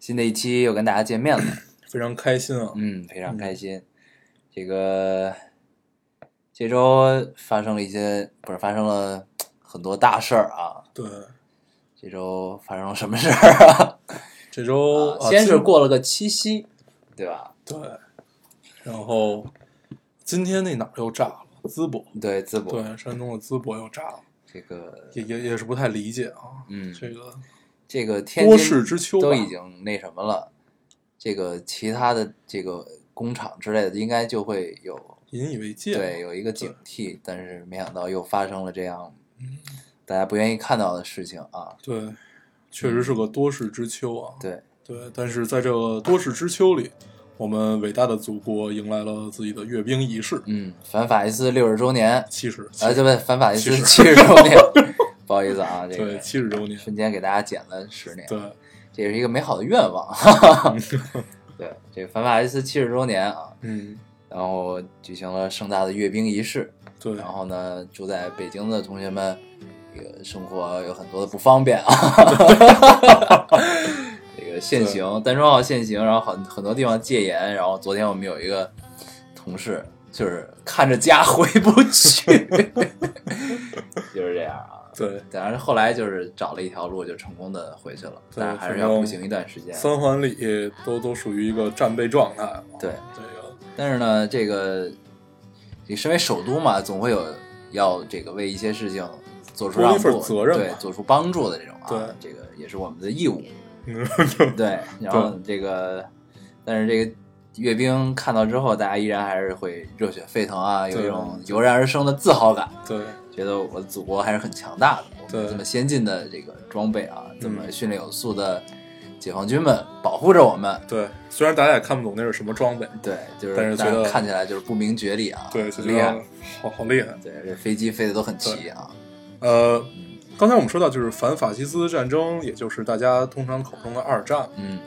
新的一期又跟大家见面了，非常开心啊！嗯，非常开心。这个这周发生了一些，不是发生了很多大事儿啊。对，这周发生了什么事儿啊？这周、啊先是过了个七夕，对吧？对，然后今天那哪儿又炸了？淄博，对，淄博，对，山东的淄博又炸了，这个，也也也是不太理解啊。嗯，这个这个天多津事之秋都已经那什么了，这个其他的这个工厂之类的应该就会有引以为戒。对，有一个警惕，但是没想到又发生了这样大家不愿意看到的事情啊。对，确实是个多事之秋啊。对，对，但是在这个多事之秋里，我们伟大的祖国迎来了自己的阅兵仪式，嗯，反法西斯六十周年，七十，啊，对不对？反法西斯70七十周年，不好意思啊，这对，个七十周年，瞬间给大家减了十年，对，这也是一个美好的愿望。对，这个反法西斯七十周年啊，嗯，然后举行了盛大的阅兵仪式，对，然后呢，住在北京的同学们，这个生活有很多的不方便啊。这个限行，单双号限行，然后很很多地方戒严。然后昨天我们有一个同事，就是看着家回不去，就是这样啊。对，但是后来就是找了一条路，就成功的回去了，对但是还是要步行一段时间。三环里都都属于一个战备状态嘛。对，这个但是呢，这个你身为首都嘛，总会有要这个为一些事情做出多一份让步，对，责任对做出帮助的这种啊，对这个也是我们的义务。嗯对，然后这个，但是这个阅兵看到之后，大家依然还是会热血沸腾啊，有一种油然而生的自豪感，对觉得我的祖国还是很强大的。我们对这么先进的这个装备啊，这么嗯训练有素的解放军们保护着我们。对，虽然大家也看不懂那是什么装备，对，就是大家但是觉得看起来就是不明觉厉啊，对，很厉害。好好厉害。对，这飞机飞的都很齐啊。呃，刚才我们说到就是反法西斯战争，也就是大家通常口中的二战。嗯，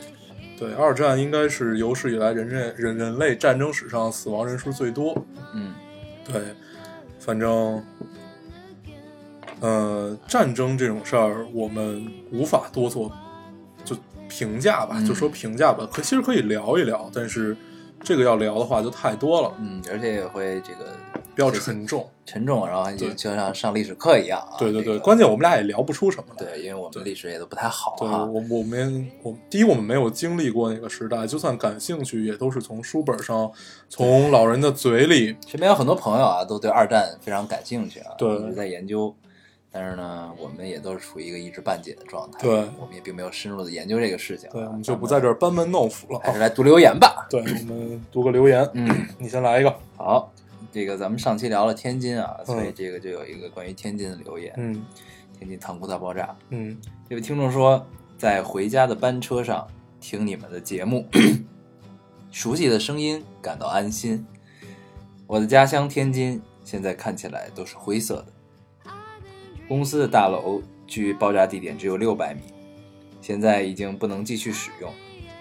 对，二战应该是有史以来人类人人类战争史上死亡人数最多。嗯对，反正，呃，战争这种事儿，我们无法多做就评价吧，嗯就说评价吧。可其实可以聊一聊，但是这个要聊的话就太多了，嗯，而且也会这个比较沉重。沉重，然后就就像上历史课一样啊。对对对，这个关键我们俩也聊不出什么来。对，因为我们历史也都不太好对啊。我我们我第一我们没有经历过那个时代，就算感兴趣，也都是从书本上，从老人的嘴里。身边有很多朋友啊，都对二战非常感兴趣啊，对一直在研究。但是呢，我们也都是处于一个一知半解的状态。对我们也并没有深入的研究这个事情啊。对，我们就不在这儿班门弄斧了啊。还是来读留言吧。对，我们读个留言，嗯，你先来一个。好，这个咱们上期聊了天津啊，所以嗯这个就有一个关于天津的留言。嗯天津塘沽大爆炸，嗯这位听众说，在回家的班车上听你们的节目，熟悉的声音感到安心。我的家乡天津现在看起来都是灰色的，公司的大楼距爆炸地点只有六百米，现在已经不能继续使用，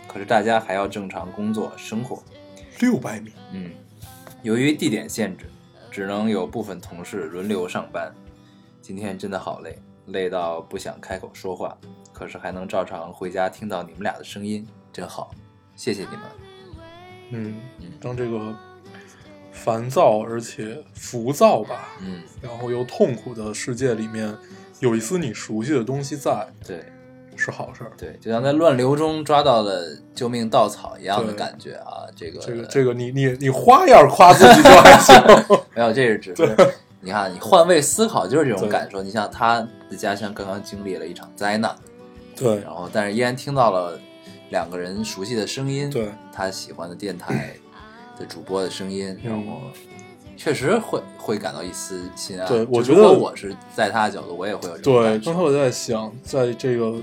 可是大家还要正常工作生活。六百米。嗯，由于地点限制，只能有部分同事轮流上班。今天真的好累，累到不想开口说话，可是还能照常回家听到你们俩的声音，真好，谢谢你们。嗯嗯，当这个烦躁而且浮躁吧，嗯，然后又痛苦的世界里面，有一丝你熟悉的东西在，对是好事儿。对，就像在乱流中抓到了救命稻草一样的感觉啊！这个这个这个，你你你花样夸自己就还行。没有，这是只 是你看，你换位思考就是这种感受。你像他的家乡刚刚经历了一场灾难，对然后但是依然听到了两个人熟悉的声音，对，他喜欢的电台的主播的声音，然后确实会会感到一丝心安。对我觉得我是在他的角度，我也会有这种对，感受。刚才我在想，在这个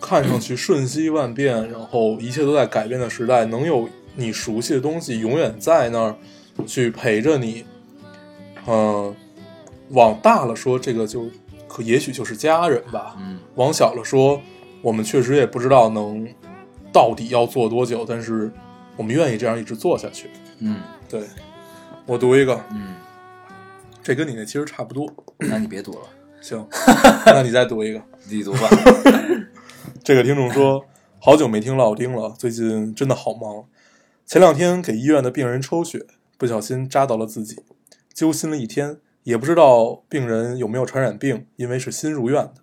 看上去瞬息万变，然后一切都在改变的时代，能有你熟悉的东西永远在那儿去陪着你，嗯、往大了说，这个就可也许就是家人吧。嗯往小了说，我们确实也不知道能到底要做多久，但是我们愿意这样一直做下去。嗯对，我读一个，嗯，这跟你那其实差不多。那你别读了，行，那你再读一个。你读吧。这个听众说，好久没听老丁了，最近真的好忙。前两天给医院的病人抽血，不小心扎到了自己，揪心了一天，也不知道病人有没有传染病，因为是新入院的。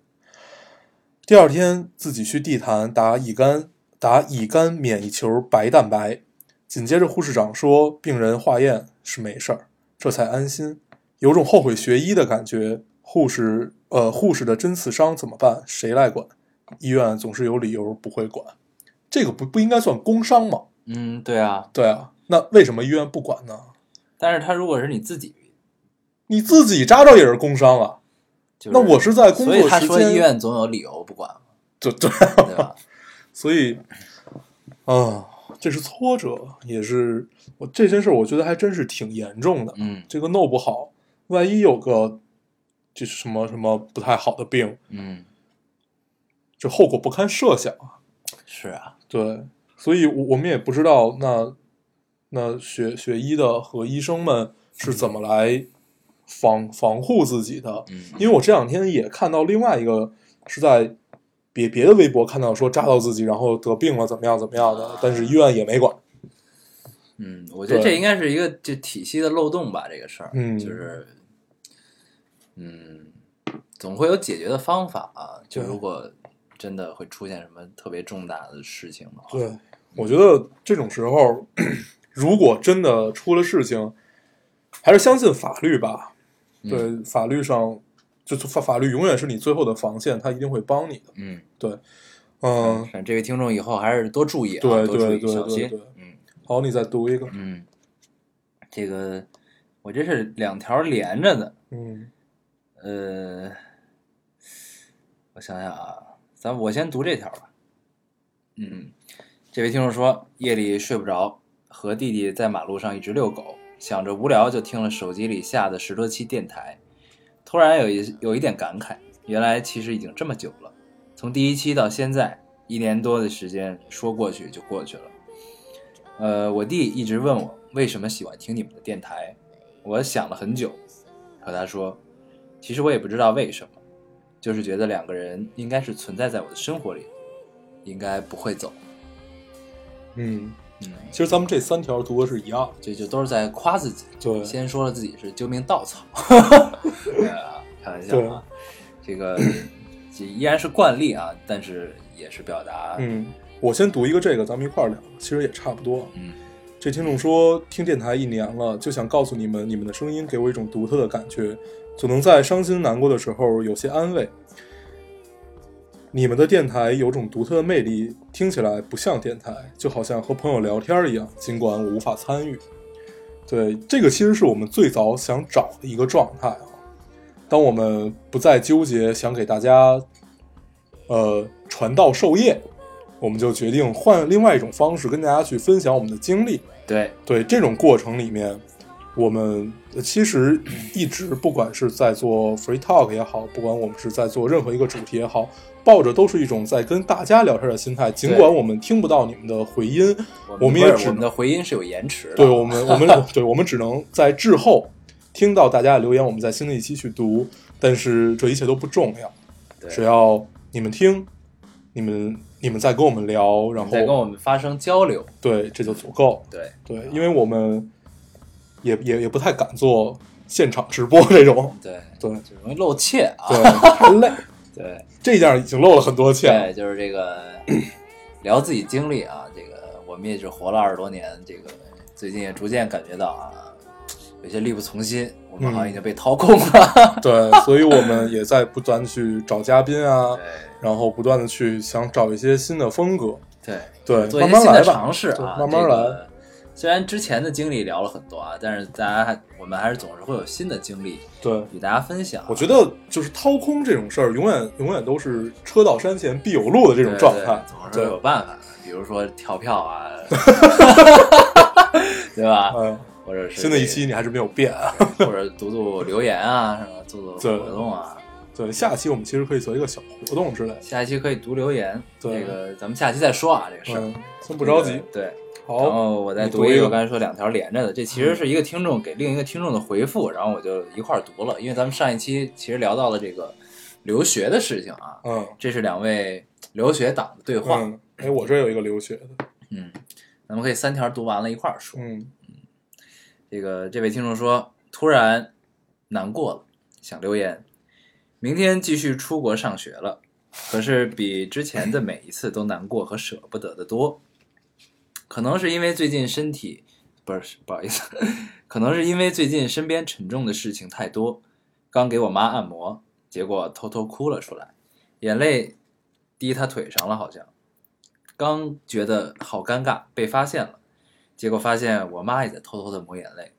第二天自己去地坛打乙肝，打乙肝免疫球白蛋白，紧接着护士长说病人化验是没事儿，这才安心，有种后悔学医的感觉。护士，呃，护士的针刺伤怎么办？谁来管？医院总是有理由不会管，这个不不应该算工伤吗？嗯，对啊，对啊，那为什么医院不管呢？但是他如果是你自己，你自己扎着也是工伤啊，就是、那我是在工作所以他说时间医院总有理由不管嘛，对对，对吧？所以，啊，这是挫折，也是我这些事，我觉得还真是挺严重的。嗯这个弄不好，万一有个就是什么什么不太好的病，嗯，这后果不堪设想啊。是啊，对，所以我我们也不知道那那学学医的和医生们是怎么来防防护自己的。嗯，因为我这两天也看到另外一个是在别别的微博看到说扎到自己，然后得病了怎么样怎么样的，但是医院也没管。嗯，我觉得这应该是一个就体系的漏洞吧，这个事儿，嗯就是，嗯，总会有解决的方法啊。就如果真的会出现什么特别重大的事情的话，对，我觉得这种时候，如果真的出了事情，还是相信法律吧。嗯对，法律上就是法法律永远是你最后的防线，他一定会帮你的。嗯，对，嗯，这位听众以后还是多注意啊，对多注意，对对小心。嗯好，你再读一个。嗯，这个我这是两条连着的，嗯呃，我想想啊，咱我先读这条吧。嗯，这位听众说，夜里睡不着，和弟弟在马路上一直遛狗，想着无聊就听了手机里下的十多期电台，突然有一有一点感慨，原来其实已经这么久了，从第一期到现在一年多的时间，说过去就过去了。呃，我弟一直问我为什么喜欢听你们的电台，我想了很久，和他说，其实我也不知道为什么，就是觉得两个人应该是存在在我的生活里，应该不会走。嗯，嗯，其实咱们这三条读的是一样的。这就都是在夸自己。对先说了自己是救命稻草，开玩笑啊。这个 这依然是惯例啊，但是也是表达，嗯，我先读一个这个，咱们一块儿聊，其实也差不多。嗯这听众说，听电台一年了，就想告诉你们，你们的声音给我一种独特的感觉，总能在伤心难过的时候有些安慰。你们的电台有种独特的魅力，听起来不像电台，就好像和朋友聊天一样，尽管我无法参与。对，这个其实是我们最早想找的一个状态啊。当我们不再纠结想给大家，呃，传道授业，我们就决定换另外一种方式跟大家去分享我们的经历。对，对这种过程里面，我们呃其实一直不管是在做 free talk 也好，不管我们是在做任何一个主题也好，抱着都是一种在跟大家聊天的心态。尽管我们听不到你们的回音，我们也只是我们的回音是有延迟的，对 我们，我们对我们只能在滞后听到大家的留言，我们在新的一期去读。但是这一切都不重要，只要你们听，你们你们在跟我们聊，然后在跟我们发生交流，对这就足够。对，对，因为我们也也也不太敢做现场直播这种，对，对就容易露怯啊，对，太累。对，这样已经露了很多怯。对，就是这个聊自己经历啊，这个我们也是活了二十多年，这个最近也逐渐感觉到啊，有些力不从心，我们好像已经被掏空了。对，所以我们也在不断地去找嘉宾啊，对然后不断的去想找一些新的风格。对，对，做一些新的慢慢来吧，对尝试啊，慢慢来。这个虽然之前的经历聊了很多啊，但是大家还我们还是总是会有新的经历对，与大家分享。我觉得就是掏空这种事儿，永远永远都是车到山前必有路的这这种状态。总是对，有办法的，比如说跳票啊，对吧？嗯，或者是新的一期你还是没有变啊。或者读读留言啊，什么？做对做活动啊。对，下期我们其实可以做一个小活动之类的。下一期可以读留言，对这个咱们下期再说啊，这个事儿嗯，先不着急。对。好然，后我再读一个，我刚才说两条连着的，这其实是一个听众给另一个听众的回复，然后我就一块儿读了，因为咱们上一期其实聊到了这个留学的事情啊，嗯这是两位留学党的对话，嗯，哎，我这有一个留学的，嗯，咱们可以三条读完了一块儿说。嗯这个这位听众说，突然难过了，想留言，明天继续出国上学了，可是比之前的每一次都难过和舍不得的多。可能是因为最近身体不是不好意思，可能是因为最近身边沉重的事情太多，刚给我妈按摩，结果偷偷哭了出来，眼泪滴她腿上了，好像。刚觉得好尴尬，被发现了，结果发现我妈也在偷偷的抹眼泪，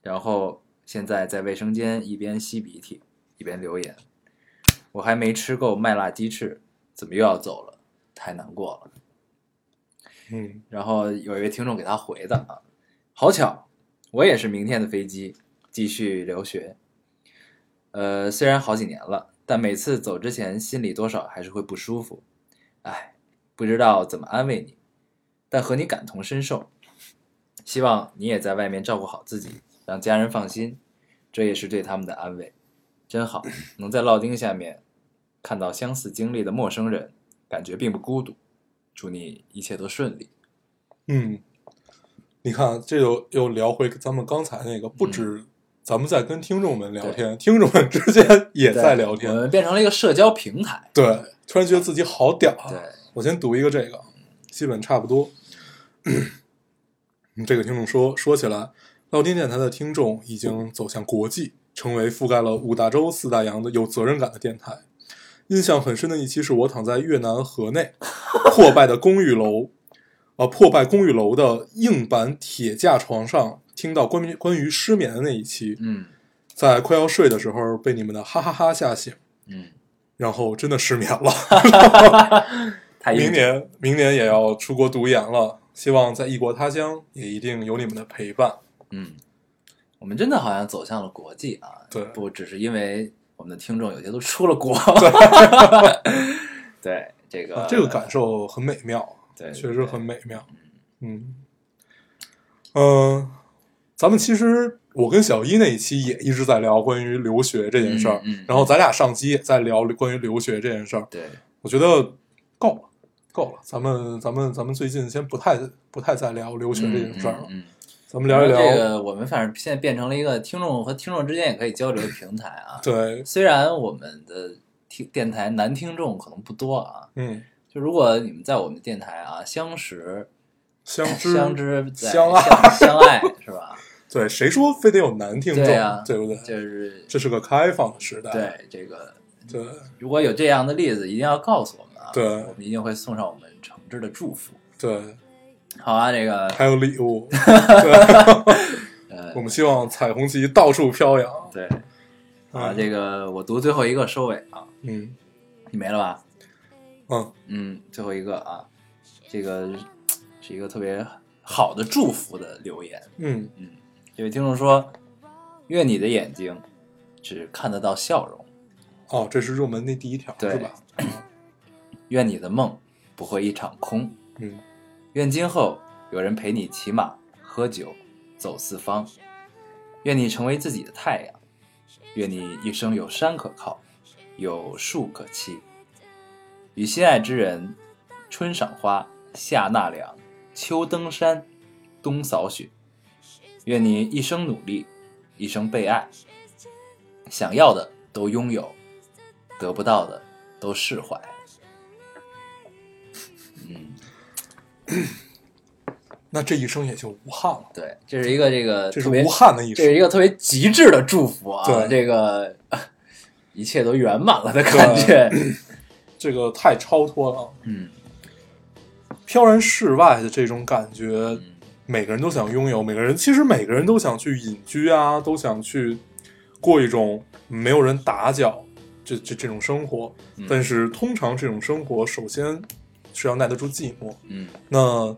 然后现在在卫生间一边吸鼻涕一边留言，我还没吃够麦辣鸡翅，怎么又要走了？太难过了。嗯然后有一位听众给他回的啊，好巧，我也是明天的飞机，继续留学。呃，虽然好几年了，但每次走之前心里多少还是会不舒服。哎，不知道怎么安慰你，但和你感同身受。希望你也在外面照顾好自己，让家人放心，这也是对他们的安慰。真好，能在烙丁下面看到相似经历的陌生人，感觉并不孤独。祝你一切都顺利。嗯，你看，这又又聊回咱们刚才那个，不止咱们在跟听众们聊天，听众们之间也在聊我天。们变成了一个社交平台。对，突然觉得自己好屌啊！对，我先读一个这个，基本差不多。嗯这个听众说，说起来，老丁电台的听众已经走向国际，成为覆盖了五大洲四大洋的有责任感的电台。印象很深的一期是我躺在越南河内 破败的公寓楼，呃，破败公寓楼的硬板铁架床上，听到关于关于失眠的那一期，嗯在快要睡的时候被你们的哈哈哈吓醒，嗯，然后真的失眠了。太硬明年明年也要出国读研了，希望在异国他乡也一定有你们的陪伴。嗯，我们真的好像走向了国际啊！对不只是因为我们的听众有些都出了国。对这个、啊这个感受很美妙，对，确实很美妙。嗯，嗯、咱们其实我跟小一那一期也一直在聊关于留学这件事儿，嗯嗯嗯然后咱俩上期也在聊关于留学这件事儿。对我觉得够了，够了。咱们咱们咱们最近先不太不太再聊留学这件事儿了，咱们聊一聊。这个我们反正现在变成了一个听众和听众之间也可以交流的平台啊。对，虽然我们的听电台男听众可能不多啊，嗯，就如果你们在我们电台啊相识、相知相知、相爱相相爱是吧？对，谁说非得有男听众，对啊对不对？就是这是个开放的时代，对这个，对如果有这样的例子，一定要告诉我们啊，对我们一定会送上我们诚挚的祝福。对，好啊，这个还有礼物，我们希望彩虹旗到处飘扬。对啊，嗯这个我读最后一个收尾啊，嗯你没了吧？嗯嗯，最后一个啊，这个是一个特别好的祝福的留言。嗯这位听众说：“愿你的眼睛只看得到笑容，哦，这是入门那第一条对是吧？愿你的梦不会一场空，嗯愿今后有人陪你骑马、喝酒、走四方，愿你成为自己的太阳，愿你一生有山可靠，有树可栖，与心爱之人，春赏花，夏纳凉，秋登山，冬扫雪。愿你一生努力，一生被爱，想要的都拥有，得不到的都释怀。那这一生也就无憾了，对，这是一个这个这是无憾的一生。这是一个特别极致的祝福啊！对这个一切都圆满了的感觉。这个太超脱了，嗯飘然世外的这种感觉，嗯每个人都想拥有，每个人其实每个人都想去隐居啊，都想去过一种没有人打搅这这这种生活。嗯但是通常这种生活，首先是要耐得住寂寞。嗯那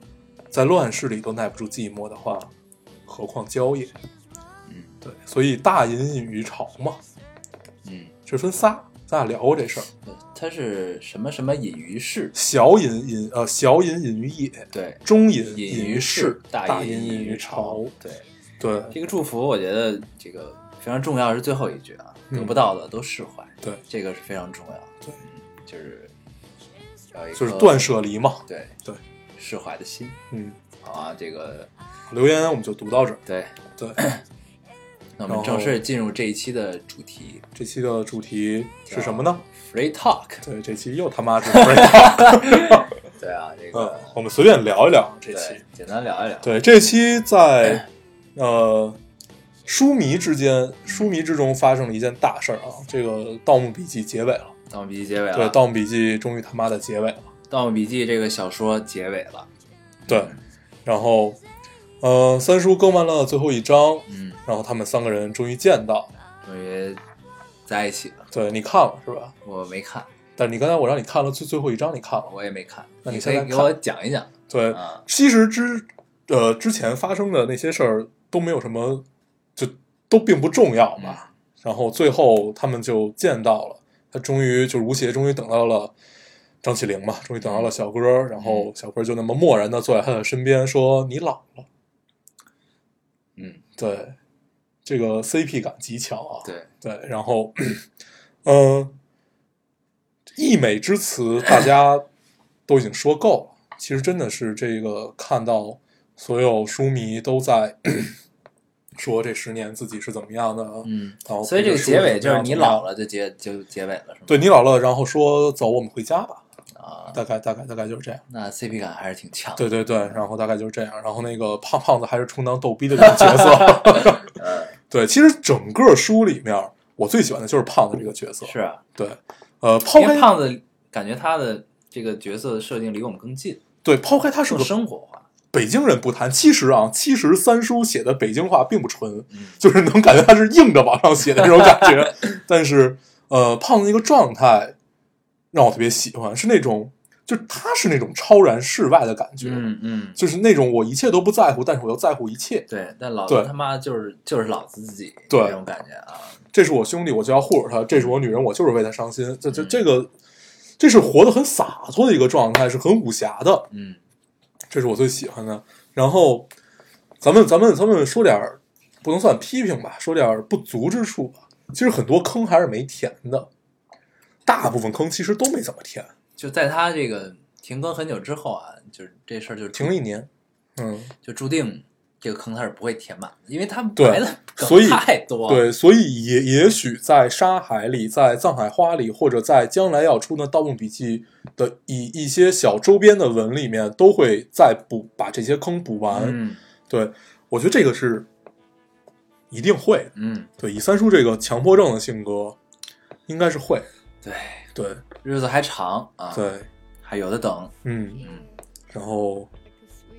在乱世里都耐不住寂寞的话，何况郊野？嗯对，所以大隐隐于朝嘛，嗯，这分仨，咱俩聊过这事儿。对，它是什么什么隐于市，小隐隐呃，小隐隐于野，对，中隐隐隐于市市，，大大隐隐于朝。对，对这个祝福我觉得这个非常重要，是最后一句啊，嗯得不到的都释怀，对，这个是非常重要。对嗯，就是要一就是断舍离嘛。对对，释怀的心。嗯，好啊，这个留言我们就读到这儿。对，对，那我们正式进入这一期的主题这期的主题是什么呢？，Free Talk。对，这期又他妈是 free Talk 对啊，这嗯个，我们随便聊一聊这期。，简单聊一聊。对，这期在 呃书迷之间、书迷之中发生了一件大事儿啊！这个《盗墓笔记》结尾了，《盗墓笔记》结尾了。对，《盗墓笔记》终于他妈的结尾了。《盗墓笔记》这个小说结尾了。对，然后呃，三叔更完了最后一章，嗯，然后他们三个人终于见到。终于在一起了。对你看了是吧？我没看，但是你刚才我让你看了最最后一章，你看了？我也没看。那你现在看可以给我讲一讲对，啊？其实之呃之前发生的那些事儿都没有什么，就都并不重要嘛。然后最后他们就见到了，他终于就是吴邪终于等到了张起灵嘛，终于等到了小哥，然后小哥就那么漠然的坐在他的身边说：“你老了。嗯，”对，这个 CP 感极强啊。对，对，然后，嗯、溢美之词大家都已经说够了。其实真的是这个看到所有书迷都在说这十年自己是怎么样的，嗯，然后所以这个结尾就是你老了，了就结就结尾了，是吗？对你老了，然后说走，我们回家吧，啊，大概大概大概就是这样。那 CP 感还是挺强。对对对，然后大概就是这样。然后那个胖胖子还是充当逗逼的这个角色。嗯，对，其实整个书里面，我最喜欢的就是胖子这个角色。是啊，对，呃，抛开胖子感觉他的这个角色的设定离我们更近，对抛开他是个生活化。北京人不谈，其实啊，其实三叔写的北京话并不纯，嗯就是能感觉他是硬着往上写的那种感觉。但是，呃，胖子那个状态让我特别喜欢，是那种，就是他是那种超然世外的感觉，嗯嗯，就是那种我一切都不在乎，但是我又在乎一切。对，但老子他妈就是就是老子自己对那种感觉啊。这是我兄弟，我就要护着他；这是我女人，我就是为他伤心。这这嗯这个，这是活得很洒脱的一个状态，是很武侠的。嗯这是我最喜欢的。然后，咱们咱们咱们说点儿不能算批评吧，说点儿不足之处吧。其实很多坑还是没填的，大部分坑其实都没怎么填，就在他这个停更很久之后啊，就是这事儿就停了一年。嗯，就注定这个坑它是不会填满的，因为他们对埋的梗所以太多。对，所以也也许在《沙海》里，在《藏海花》里，或者在将来要出的《盗墓笔记》的一一些小周边的文里面，都会再补把这些坑补完。嗯对，我觉得这个是一定会。嗯，对，以三叔这个强迫症的性格，应该是会。对，对日子还长啊，，对，还有的等。嗯，嗯然后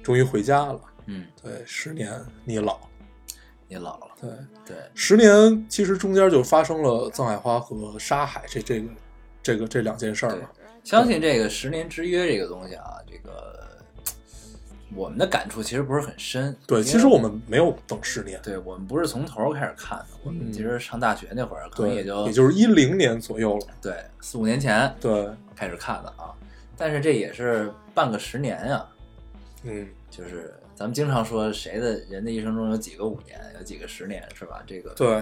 终于回家了。嗯，对，十年你老了。你老了，对，对，十年其实中间就发生了藏海花和沙海这这个这个这两件事儿对嘛。相信这个十年之约这个东西啊，这个我们的感触其实不是很深。对，其实我们没有等十年，对我们不是从头开始看的，我们嗯其实上大学那会儿可能，也就也就是一零年左右了。对四五年前对，开始看的啊，但是这也是半个十年呀、嗯，就是咱们经常说谁的人的一生中有几个五年，有几个十年，是吧？这个对，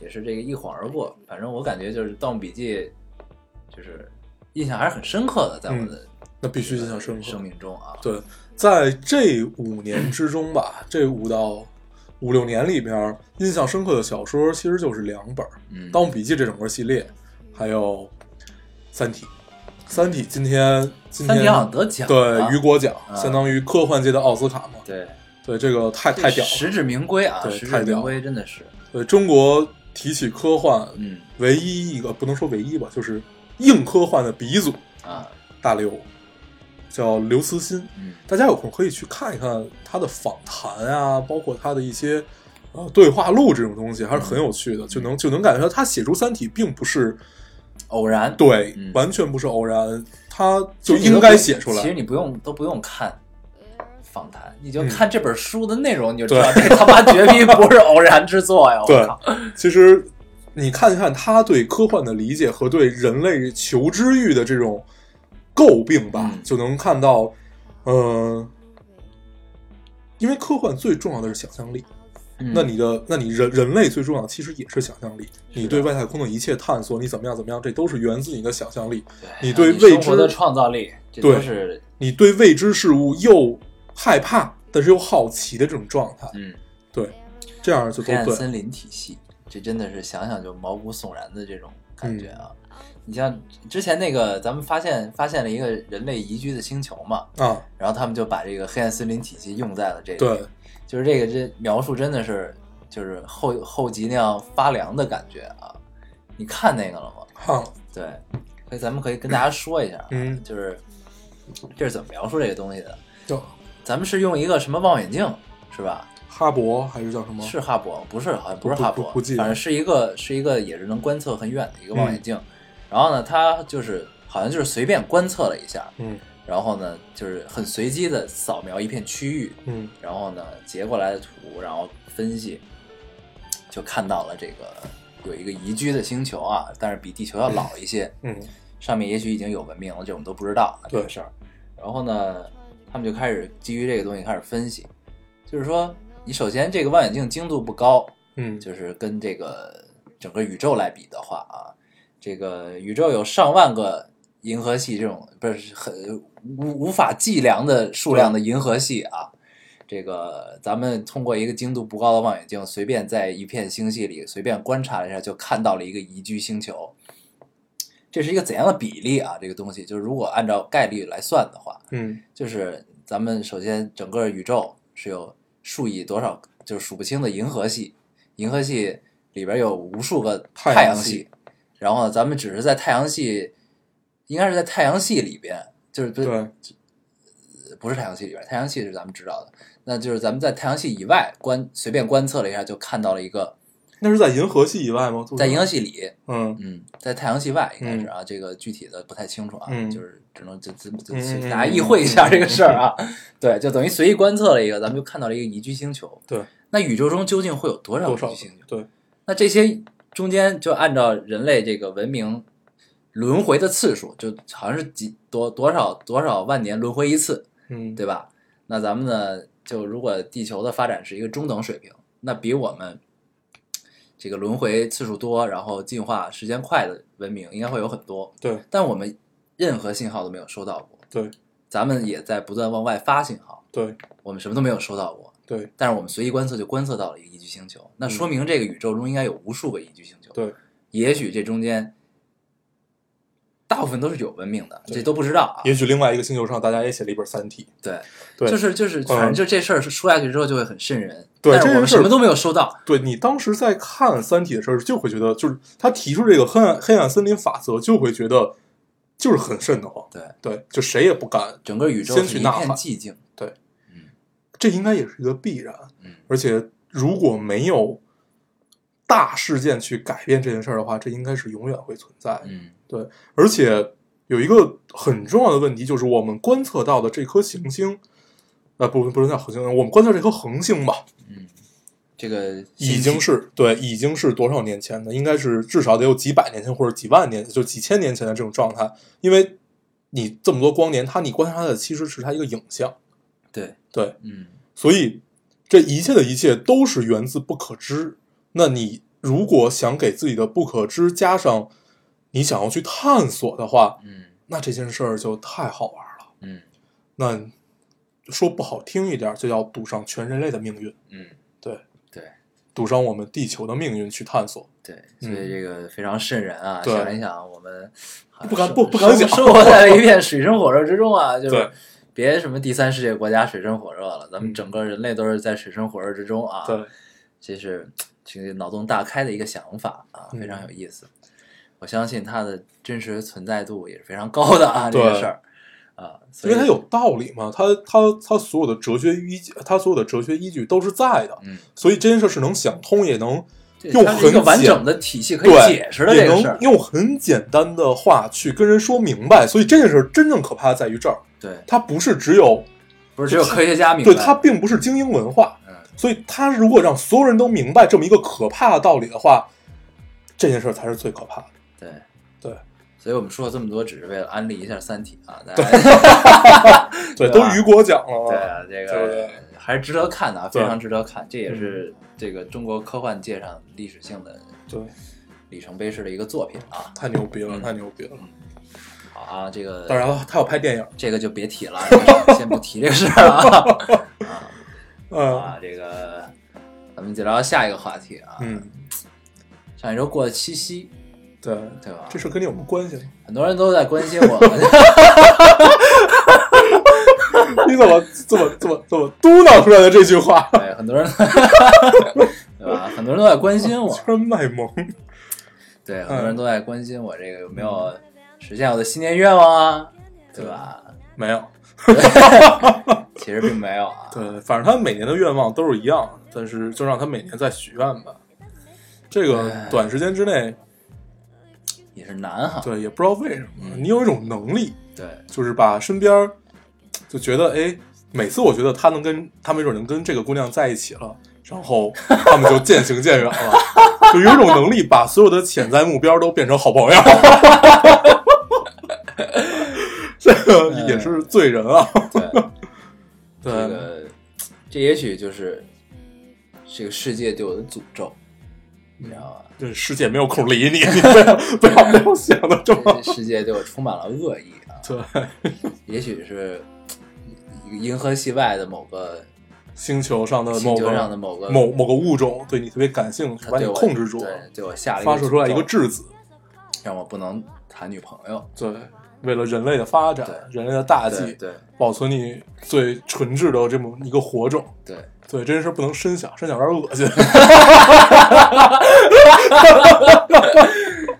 也是这个一晃而过。反正我感觉就是《盗墓笔记》，就是印象还是很深刻的，在我的那必须印象深刻。生命中啊。对，在这五年之中吧，这五到五六年里边，印象深刻的小说其实就是两本，嗯《盗墓笔记》这整个系列，还有《三体》。《三体》今天今天三体好像得奖对雨果奖，啊。相当于科幻界的奥斯卡嘛。对，对，这个太太屌了。实至名归啊，对实至名太屌了。归真的是，对中国提起科幻，嗯。唯一一个不能说唯一吧，就是硬科幻的鼻祖啊，大刘，叫刘慈欣，嗯。大家有空可以去看一看他的访谈啊，包括他的一些呃对话录这种东西，还是很有趣的，就能就能感觉到他写出《三体》并不是偶然，对，嗯完全不是偶然，他就应该写出来。其实你不用都不用看访谈，你就嗯看这本书的内容，你就知道这他妈绝逼不是偶然之作呀！我对靠，其实你看一看他对科幻的理解和对人类求知欲的这种诟病吧，嗯就能看到，呃，因为科幻最重要的是想象力。嗯那你的，那你人人类最重要其实也是想象力。你对外太空的一切探索，你怎么样怎么样，这都是源自你的想象力。对你对未知的创造力，这对都是你对未知事物又害怕，但是又好奇的这种状态，嗯，对，这样就都对。黑暗森林体系，这真的是想想就毛骨悚然的这种感觉啊！嗯你像之前那个，咱们发现发现了一个人类宜居的星球嘛，啊，然后他们就把这个黑暗森林体系用在了这个，对，就是这个这描述真的是就是后后脊那样发凉的感觉啊！你看那个了吗？哈，对，所以咱们可以跟大家说一下啊，嗯就是这是怎么描述这个东西的？就咱们是用一个什么望远镜是吧？哈勃还是叫什么？是哈勃，不是好像不是哈勃，反正是一个是一个也是能观测很远的一个望远嗯镜。然后呢，它就是好像就是随便观测了一下，嗯然后呢就是很随机的扫描一片区域，嗯。然后呢截过来的图，然后分析，就看到了这个有一个宜居的星球啊，但是比地球要老一些，嗯。上面也许已经有文明了，这我们都不知道啊这个对。事儿。然后呢，他们就开始基于这个东西开始分析，就是说，你首先这个望远镜精度不高，嗯，就是跟这个整个宇宙来比的话啊，这个宇宙有上万个银河系，这种不是很无无法计量的数量的银河系啊。这个咱们通过一个精度不高的望远镜，随便在一片星系里随便观察了一下，就看到了一个宜居星球。这是一个怎样的比例啊？这个东西就是如果按照概率来算的话，嗯就是咱们首先整个宇宙是有数以多少，就是数不清的银河系，银河系里边有无数个太阳系然后咱们只是在太阳系，应该是在太阳系里边，就是不对，不是太阳系里边，太阳系是咱们知道的，那就是咱们在太阳系以外观随便观测了一下，就看到了一个那是在银河系以外吗？在银河系里，嗯嗯，在太阳系外应该是啊，这个具体的不太清楚啊，嗯就是只能就就就大家意会一下这个事儿啊。对，就等于随意观测了一个，咱们就看到了一个宜居星球。对，那宇宙中究竟会有多少多少宜居星球？对，那这些中间就按照人类这个文明轮回的次数，就好像是几多多少多少万年轮回一次，嗯。对吧？那咱们呢，就如果地球的发展是一个中等水平，那比我们这个轮回次数多，然后进化时间快的文明应该会有很多，对。但我们任何信号都没有收到过，对。咱们也在不断往外发信号，对。我们什么都没有收到过，对。但是我们随意观测就观测到了一个宜居星球，那说明这个宇宙中应该有无数个宜居星球，对，也许这中间大部分都是有文明的，这都不知道啊，也许另外一个星球上，大家也写了一本《三体对，对就是就是，反正嗯就这事儿是说下去之后就会很瘆人。对但是我们什么都没有收到。》。对你当时在看《三体》的时候，就会觉得，就是他提出这个黑暗黑暗森林法则，就会觉得就是很瘆得慌。对，对，就谁也不敢，整个宇宙先去呐喊寂静。对这应该也是一个必然。嗯而且如果没有大事件去改变这件事儿的话，这应该是永远会存在的。嗯对，而且有一个很重要的问题，就是我们观测到的这颗行星，呃，不不是叫恒星，我们观测这颗恒星吧，嗯，这个已经是对，已经是多少年前的？应该是至少得有几百年前或者几万年，就几千年前的这种状态。因为你这么多光年，它你观察它的其实是它一个影像，对，对，嗯所以这一切的一切都是源自不可知。那你如果想给自己的不可知加上你想要去探索的话，嗯那这件事儿就太好玩了。嗯那说不好听一点，就要赌上全人类的命运，嗯，对，对赌上我们地球的命运去探索。对，所以这个非常瘆人啊！嗯想一想，我们不敢不不敢想生生活在了一 片水深火热之中啊！就是别什么第三世界国家水深火热了，咱们嗯整个人类都是在水深火热之中啊！对，这是这个脑洞大开的一个想法啊，嗯非常有意思。我相信它的真实存在度也是非常高的啊，这对个事儿。啊，因为它有道理嘛，它它它所有的哲学依据，它所有的哲学依据都是在的，嗯，所以这件事是能想通，也能用这它是一个很完整的体系可以解释的也这个事儿，能用很简单的话去跟人说明白。所以这件事真正可怕的在于这儿，对，它不是只有不是只有科学家明白，对，它并不是精英文化，嗯，所以他如果让所有人都明白这么一个可怕的道理的话，这件事才是最可怕的。对。对。所以我们说了这么多，只是为了安利一下《三体》啊，对，对都雨果奖了，对啊，这个还是值得看的啊，非常值得看，这也是这个中国科幻界上历史性的对，里程碑式的一个作品啊。太牛逼了，嗯。太牛逼了。好啊，这个当然了，他要拍电影，这个就别提了，先不提这个事儿啊。啊嗯啊，这个咱们就聊下一个话题啊。嗯，上一周过了七夕，对，对吧？这事跟你有什么关系呢？很多人都在关心我，你怎么这么这么这么嘟囔出来的这句话？对，很多人，对吧？很多人都在关心我，居然卖萌，对，很多人都在关心我这个有没有实现我的新年愿望啊，对吧？没有。其实并没有啊。对，反正他每年的愿望都是一样，但是就让他每年再许愿吧。这个哎短时间之内，也是难哈。对，也不知道为什么，你有一种能力，对就是把身边儿就觉得，哎，每次我觉得他能跟他没准能跟这个姑娘在一起了，然后他们就渐行渐远了，就有一种能力把所有的潜在目标都变成好朋友。这个也是罪人啊！对，对，这个这也许就是这个世界对我的诅咒，你知道吧？这世界没有空理你，你不要不要不要想的这么世界对我充满了恶意啊！对。也许是银河系外的某个星球上的某星球个上的某个某某个物种对你特别感兴趣，把你它对我控制住，对，对我下了发射出来一个质子。让我不能谈女朋友。对，为了人类的发展，人类的大计，对对保存你最纯质的这么一个火种。对，对，这件事不能深想，深想有点恶心。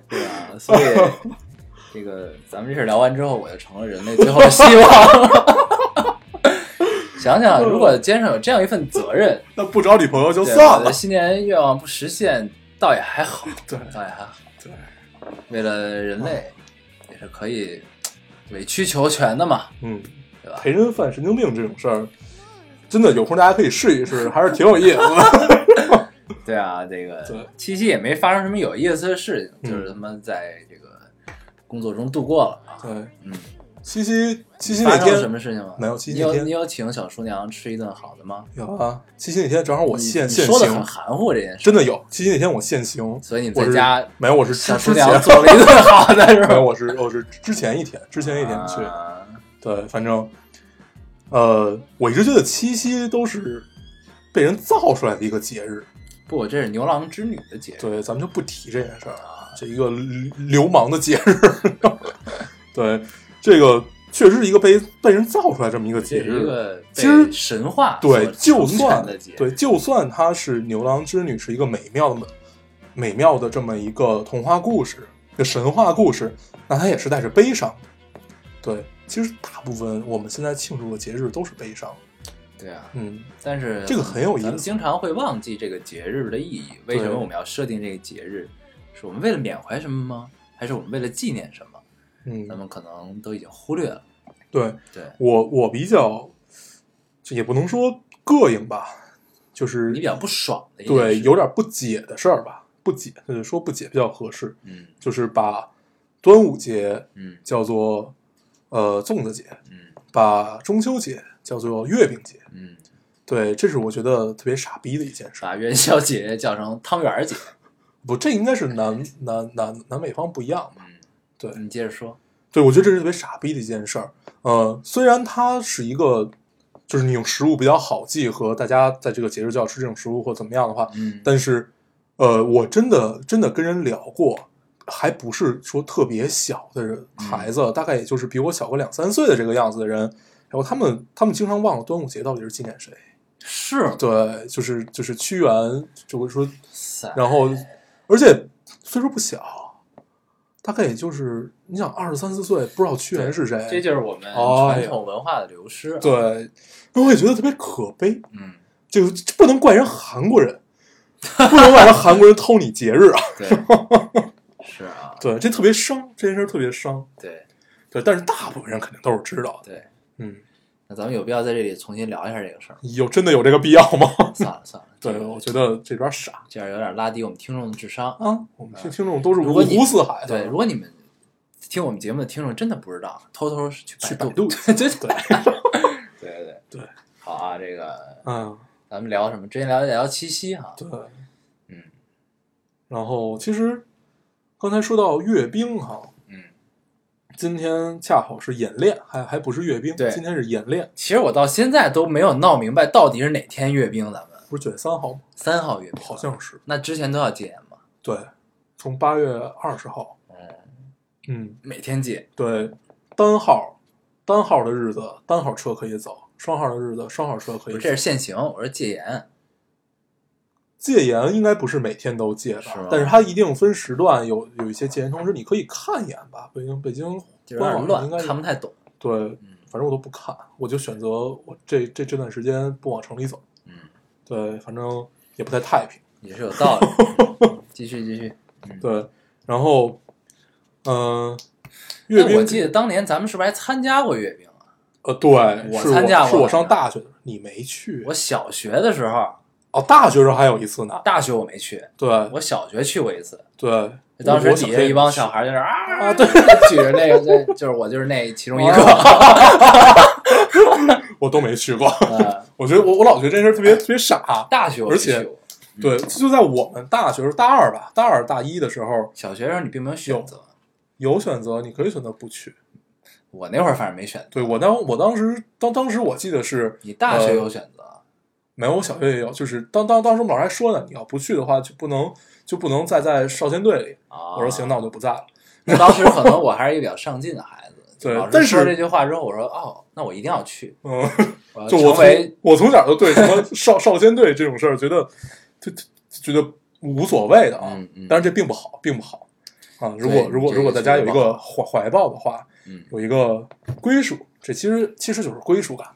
对啊，所以这个咱们这事儿聊完之后，我就成了人类最后的希望。想想，如果肩上有这样一份责任，那不找女朋友就对算了我的。新年愿望不实现，倒也还好，对倒也还好。对，为了人类，也是可以委曲求全的嘛，嗯，对吧？陪人犯神经病这种事儿，真的有空大家可以试一试，还是挺有意思的。对啊，这个七夕也没发生什么有意思的事情，嗯就是他妈在这个工作中度过了啊。对，嗯，七夕七夕那发生了什天么事情吗？没有七夕那天你有请小厨娘吃一顿好的吗？有啊，七夕那天正好我你现现你说的很行，含糊这件事，真的有。七夕那天我现行，所以你在家没有，我是小厨娘做了一顿好的 是没有，我是我是之前一天，之前一天去。啊对，反正，呃，我一直觉得七夕都是被人造出来的一个节日。不，这是牛郎织女的节日。对，咱们就不提这件事儿啊，这一个流流氓的节日。对，这个确实是一个被被人造出来这么一个节日。个其实神话对，就算的节对，就算它是牛郎织女是一个美妙的美妙的这么一个童话故事、一个神话故事，那它也是带着悲伤的。对，其实大部分我们现在庆祝的节日都是悲伤。对啊，嗯，但是这个很有意思咱们经常会忘记这个节日的意义。为什么我们要设定这个节日？是我们为了缅怀什么吗？还是我们为了纪念什么？嗯咱，们可能都已经忽略了。对对我我比较，这也不能说膈应吧，就是你比较不爽的对有点不解的事儿吧，不解，就是说不解比较合适，嗯就是把端午节嗯叫做呃粽子节，嗯把中秋节叫做月饼节。嗯，对，这是我觉得特别傻逼的一件事。把元宵节叫成汤圆儿节。不，这应该是南南南南北方不一样吧？嗯，对你接着说。对，我觉得这是特别傻逼的一件事儿。呃，虽然它是一个，就是你用食物比较好记和大家在这个节日就要吃这种食物或怎么样的话，嗯但是，呃，我真的真的跟人聊过，还不是说特别小的人嗯孩子，大概也就是比我小个两三岁的这个样子的人，然后他们他们经常忘了端午节到底是纪念谁。是对，就是就是屈原就会说，然后而且岁数不小，大概也就是你想二十三四岁，不知道屈原是谁，这就是我们传统文化的流失。，对，然后我也觉得特别可悲，嗯，就这不能怪人韩国人，不能怪人韩国人偷你节日啊，对，是啊，对，这特别伤，这件事特别伤，对。对，但是大部分人肯定都是知道的，对。嗯，那咱们有必要在这里重新聊一下这个事儿？有真的有这个必要吗？算 了算了，对，这个我觉得这有点傻这样有点拉低我们听众的智商。啊，我们听听众都是五湖四海的，对，如果你们听我们节目的听众真的不知道，偷偷去去百百度对对对，对对对，好啊，这个嗯，咱们聊什么？之前聊聊七夕哈，对，嗯，然后其实刚才说到阅兵哈，嗯，今天恰好是演练，还还不是阅兵，对。今天是演练，其实我到现在都没有闹明白到底是哪天阅兵，咱们。不是九月三号吗？三号阅兵，好像是，那之前都要戒严吗？对，从八月二十号，嗯，嗯，每天戒，对，单号单号的日子单号车可以走，双号的日子双号车可以走。这是。限行，我说戒严，戒严应该不是每天都戒的是吗，但是它一定分时段有有一些戒严通知，你可以看一眼吧。北京北京官网乱应该，有看不太懂。对，嗯反正我都不看，我就选择我这这这段时间不往城里走。嗯，对，反正也不太太平。也是有道理。继续继续。嗯，对，然后，嗯、阅哎，兵，我记得当年咱们是不是还参加过阅兵啊？呃，对，我参加过是我上大学的时候，你没去。我小学的时候，哦，大学时候还有一次呢。大学我没去，对我小学去过一次。对，当时底下一帮小孩在那儿啊，啊，对，举着那个，对，就是我就是那其中一个。我 都没去过。呃，我觉得我我老觉得这件事特别特别傻。大学我且对，就在我们大学时候大二吧，大二大一的时候小学生你并没有选择，有选择，你可以选择不去。我那会儿反正没选择。对我当我当时当当时我记得是你大学呃有选择，没有，我小学也有，就是当当当时我们老师还说呢，你要不去的话就不能就不能再在少先队里。啊，我说行，那我就不在了。那当时可能我还是一个比较上进的孩子，对但是说这句话之后，我说哦，那我一定要去，嗯，我 就我从我从小就对什么少少先队这种事儿觉得就就觉得无所谓的啊。嗯嗯但是这并不好，并不好啊。如果如果如果这个大家有一个怀怀抱的话，嗯有一个归属，这其实其实就是归属感嘛。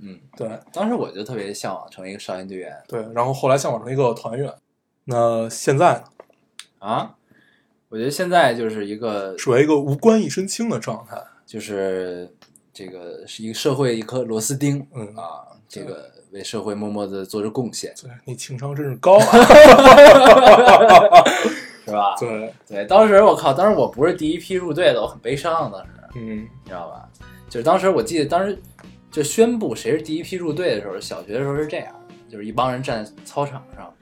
嗯，对当时我就特别向往成为一个少先队员对，然后后来向往成一个团员。那现在呢，啊。我觉得现在就是一个，处于一个无官一身轻的状态。就是这个是一个社会一颗螺丝钉，嗯啊，这个为社会默默的做着贡献，对你情商真是高啊！是吧？对，对，当时我靠，当时我不是第一批入队的，我很悲伤，当时嗯你知道吧？就是当时我记得，当时就宣布谁是第一批入队的时候，小学的时候是这样，就是一帮人站在操场上，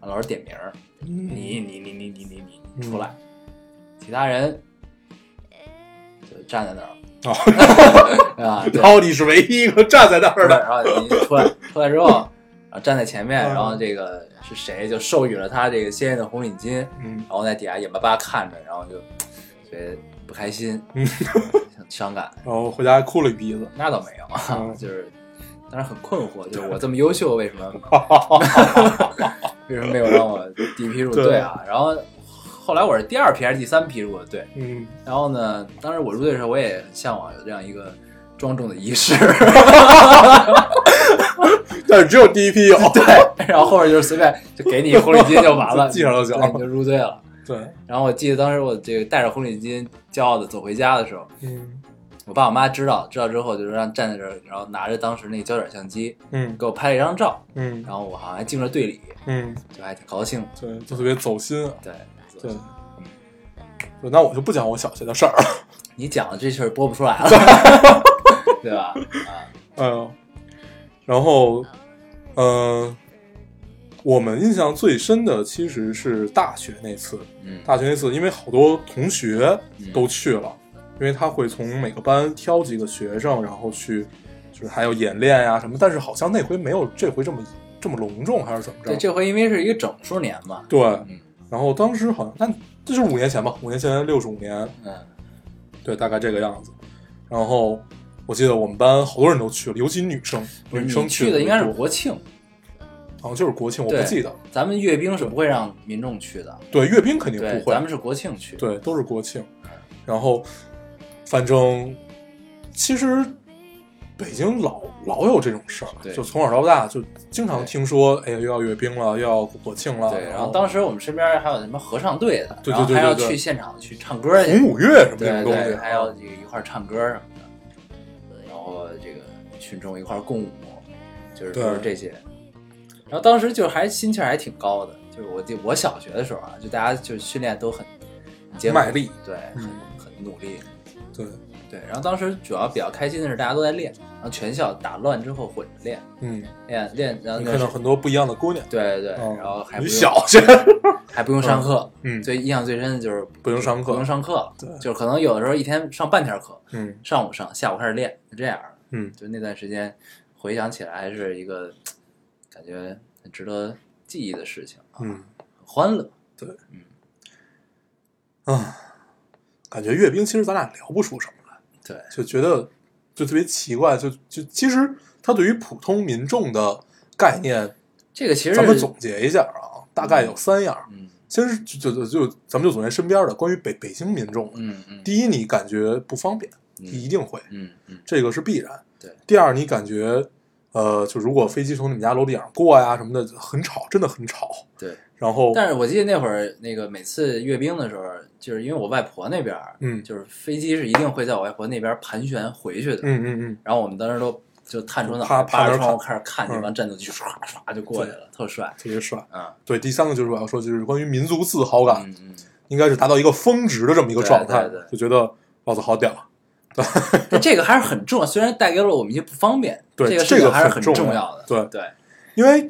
老师点名你你你你你你你出来，其他人就站在那儿，哦，啊，对。然后你是唯一一个站在那儿的。然后你出来，出来之后，然后站在前面，嗯。然后这个是谁就授予了他这个鲜艳的红领巾，嗯。然后在底下眼巴巴看着，然后就特别不开心，嗯伤感。然后回家还哭了一鼻子。那倒没有，嗯就是当时很困惑，就是我这么优秀，为什么 为什么没有让我第一批入队啊？然后后来我是第二批还是第三批入的队，嗯，然后呢，当时我入队的时候，我也很向往有这样一个庄重的仪式，但是只有第一批有。对，然后后面就是随便就给你一红领巾就完了，记上就行对你就入队了。对，然后我记得当时我这个带着红领巾，骄傲的走回家的时候，嗯。我爸我妈知道，知道之后就是让站在这儿，然后拿着当时那个胶卷相机嗯。给我拍了一张照，嗯。然后我好像还进了队里，嗯，就还挺高兴的。对，就特别走心啊。对，对，对，那我就不讲我小学的事儿了。你讲的这事儿播不出来了，对吧？啊，嗯，然后，嗯、我们印象最深的其实是大学那次。嗯，大学那次，因为好多同学嗯都去了，因为他会从每个班挑几个学生，然后去，就是还有演练呀、什么。但是好像那回没有这回这么这么隆重，还是怎么着对，？这回因为是一个整数年嘛，对，嗯然后当时好像，那这就是五年前吧，五年前六十五年，嗯，对，大概这个样子。然后我记得我们班好多人都去了，尤其女生，女生去的应该是国庆，好像就是国庆，我不记得。咱们阅兵是不会让民众去的，对，阅兵肯定，不会咱，们是国庆去。对，都是国庆。然后，反正其实北京老老有这种事儿，就从小到大就经常听说，哎呀，又要阅兵了，又要国庆了。对，然后后当时我们身边还有什么合唱队的，对对然后还要对对对去现场去唱歌去，红五月什么的东西，还要这个一块儿唱歌什么的，然后这个群众一块共舞，就是对都是这些。然后当时就还心气儿还挺高的，就是我记我小学的时候啊，就大家就训练都很很卖力，对，很嗯很努力，对，对。然后当时主要比较开心的是大家都在练，然后全校打乱之后混着练，嗯，练练，然后你看到很多不一样的姑娘。对对，嗯然后还不你小学，还不用上课，嗯最印象最深的就是不用上课不用上课了，对就是可能有的时候一天上半天课，嗯上午上，下午开始练，就这样。嗯，就那段时间回想起来，还是一个感觉很值得记忆的事情啊，嗯很欢乐。对，嗯啊，感觉阅兵其实咱俩聊不出什么来，对，就觉得就特别奇怪，就就其实他对于普通民众的概念，这个其实咱们总结一下啊，大概有三样。嗯先是就就就咱们就总结身边的关于北北京民众，嗯嗯第一，你感觉不方便，嗯一定会，嗯嗯这个是必然。对。第二，你感觉呃，就如果飞机从你们家楼顶上过呀什么的，很吵，真的很吵。对。然后，但是我记得那会儿那个每次阅兵的时候，就是因为我外婆那边儿，嗯就是飞机是一定会在我外婆那边盘旋回去的，嗯嗯嗯，然后我们当时都就探出脑袋，扒着窗户开始看这嗯帮战斗机唰唰就过去了，特帅。特别帅。嗯对，第三个就是我要说，就是关于民族自豪感，嗯嗯，应该是达到一个峰值的这么一个状态，对对对就觉得老子好屌。但这个还是很重要，虽然带给了我们一些不方便，对这个事这个情还是很很重要要的。对对，因为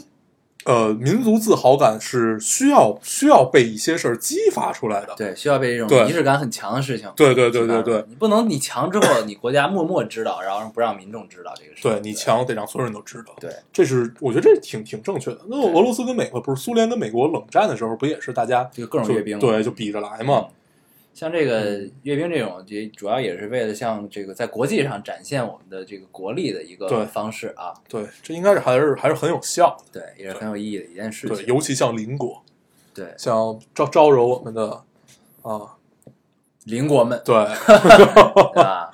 呃，民族自豪感是需要需要被一些事儿激发出来的。对，需要被这种仪式感很强的事情。对对对对对你不能你强之后，你国家默默知道，然后不让民众知道这个事。对，你强得让所有人都知道。对，这是我觉得这挺挺正确的。那俄罗斯跟美国不是苏联跟美国冷战的时候，不也是大家就各种阅兵对，就比着来嘛。像这个嗯阅兵这种，也主要也是为了向这个在国际上展现我们的这个国力的一个方式啊。对，这应该是还是还是很有效。对，也是很有意义的一件事情对，尤其像邻国，对，像招招惹我们的啊，邻国们，对，对 吧？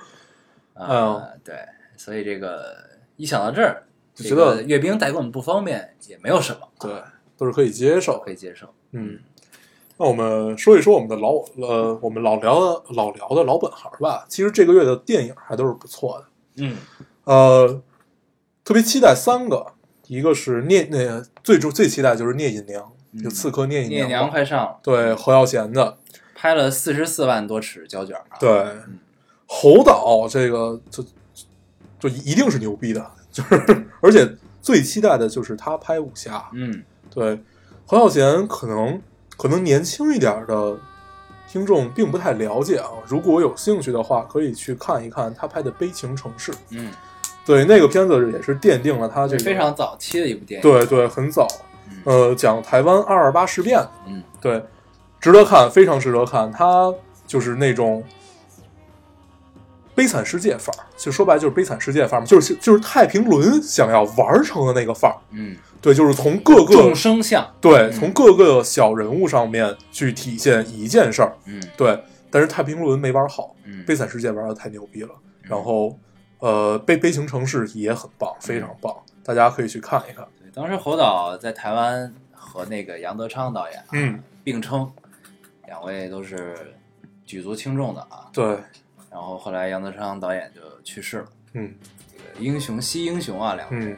哎呦啊，对，所以这个一想到这儿，就觉得阅兵带给我们不方便也没有什么，对，都是可以接受可。以接受。嗯，那我们说一说我们的老呃，我们老聊的老聊的老本行吧。其实这个月的电影还都是不错的。嗯呃，特别期待三个，一个是聂那个最终最期待就是聂隐娘，就刺客聂隐聂娘娘，快上了，对何耀贤的，拍了四十四万多尺胶卷啊。对侯导这个就就一定是牛逼的，就是而且最期待的就是他拍武侠，嗯，对，何耀贤可能可能年轻一点的听众并不太了解啊，如果有兴趣的话，可以去看一看他拍的《悲情城市》。嗯，对，那个片子也是奠定了他这个非常早期的一部电影。对对很早，嗯呃，讲台湾二二八事变，嗯，对，值得看，非常值得看。他就是那种悲惨世界范儿，就说白了就是悲惨世界范儿嘛，就是就是太平轮想要玩成的那个范儿。嗯，对，就是从各个众生相。对，嗯从各个小人物上面去体现一件事儿。嗯对，但是太平轮没玩好，嗯，悲惨世界玩的太牛逼了。然后，呃，悲悲情城市也很棒，非常棒，大家可以去看一看。对当时侯导在台湾和那个杨德昌导演啊嗯，并称，两位都是举足轻重的啊。对，然后后来杨德昌导演就去世了，嗯英雄惜英雄啊，两位嗯。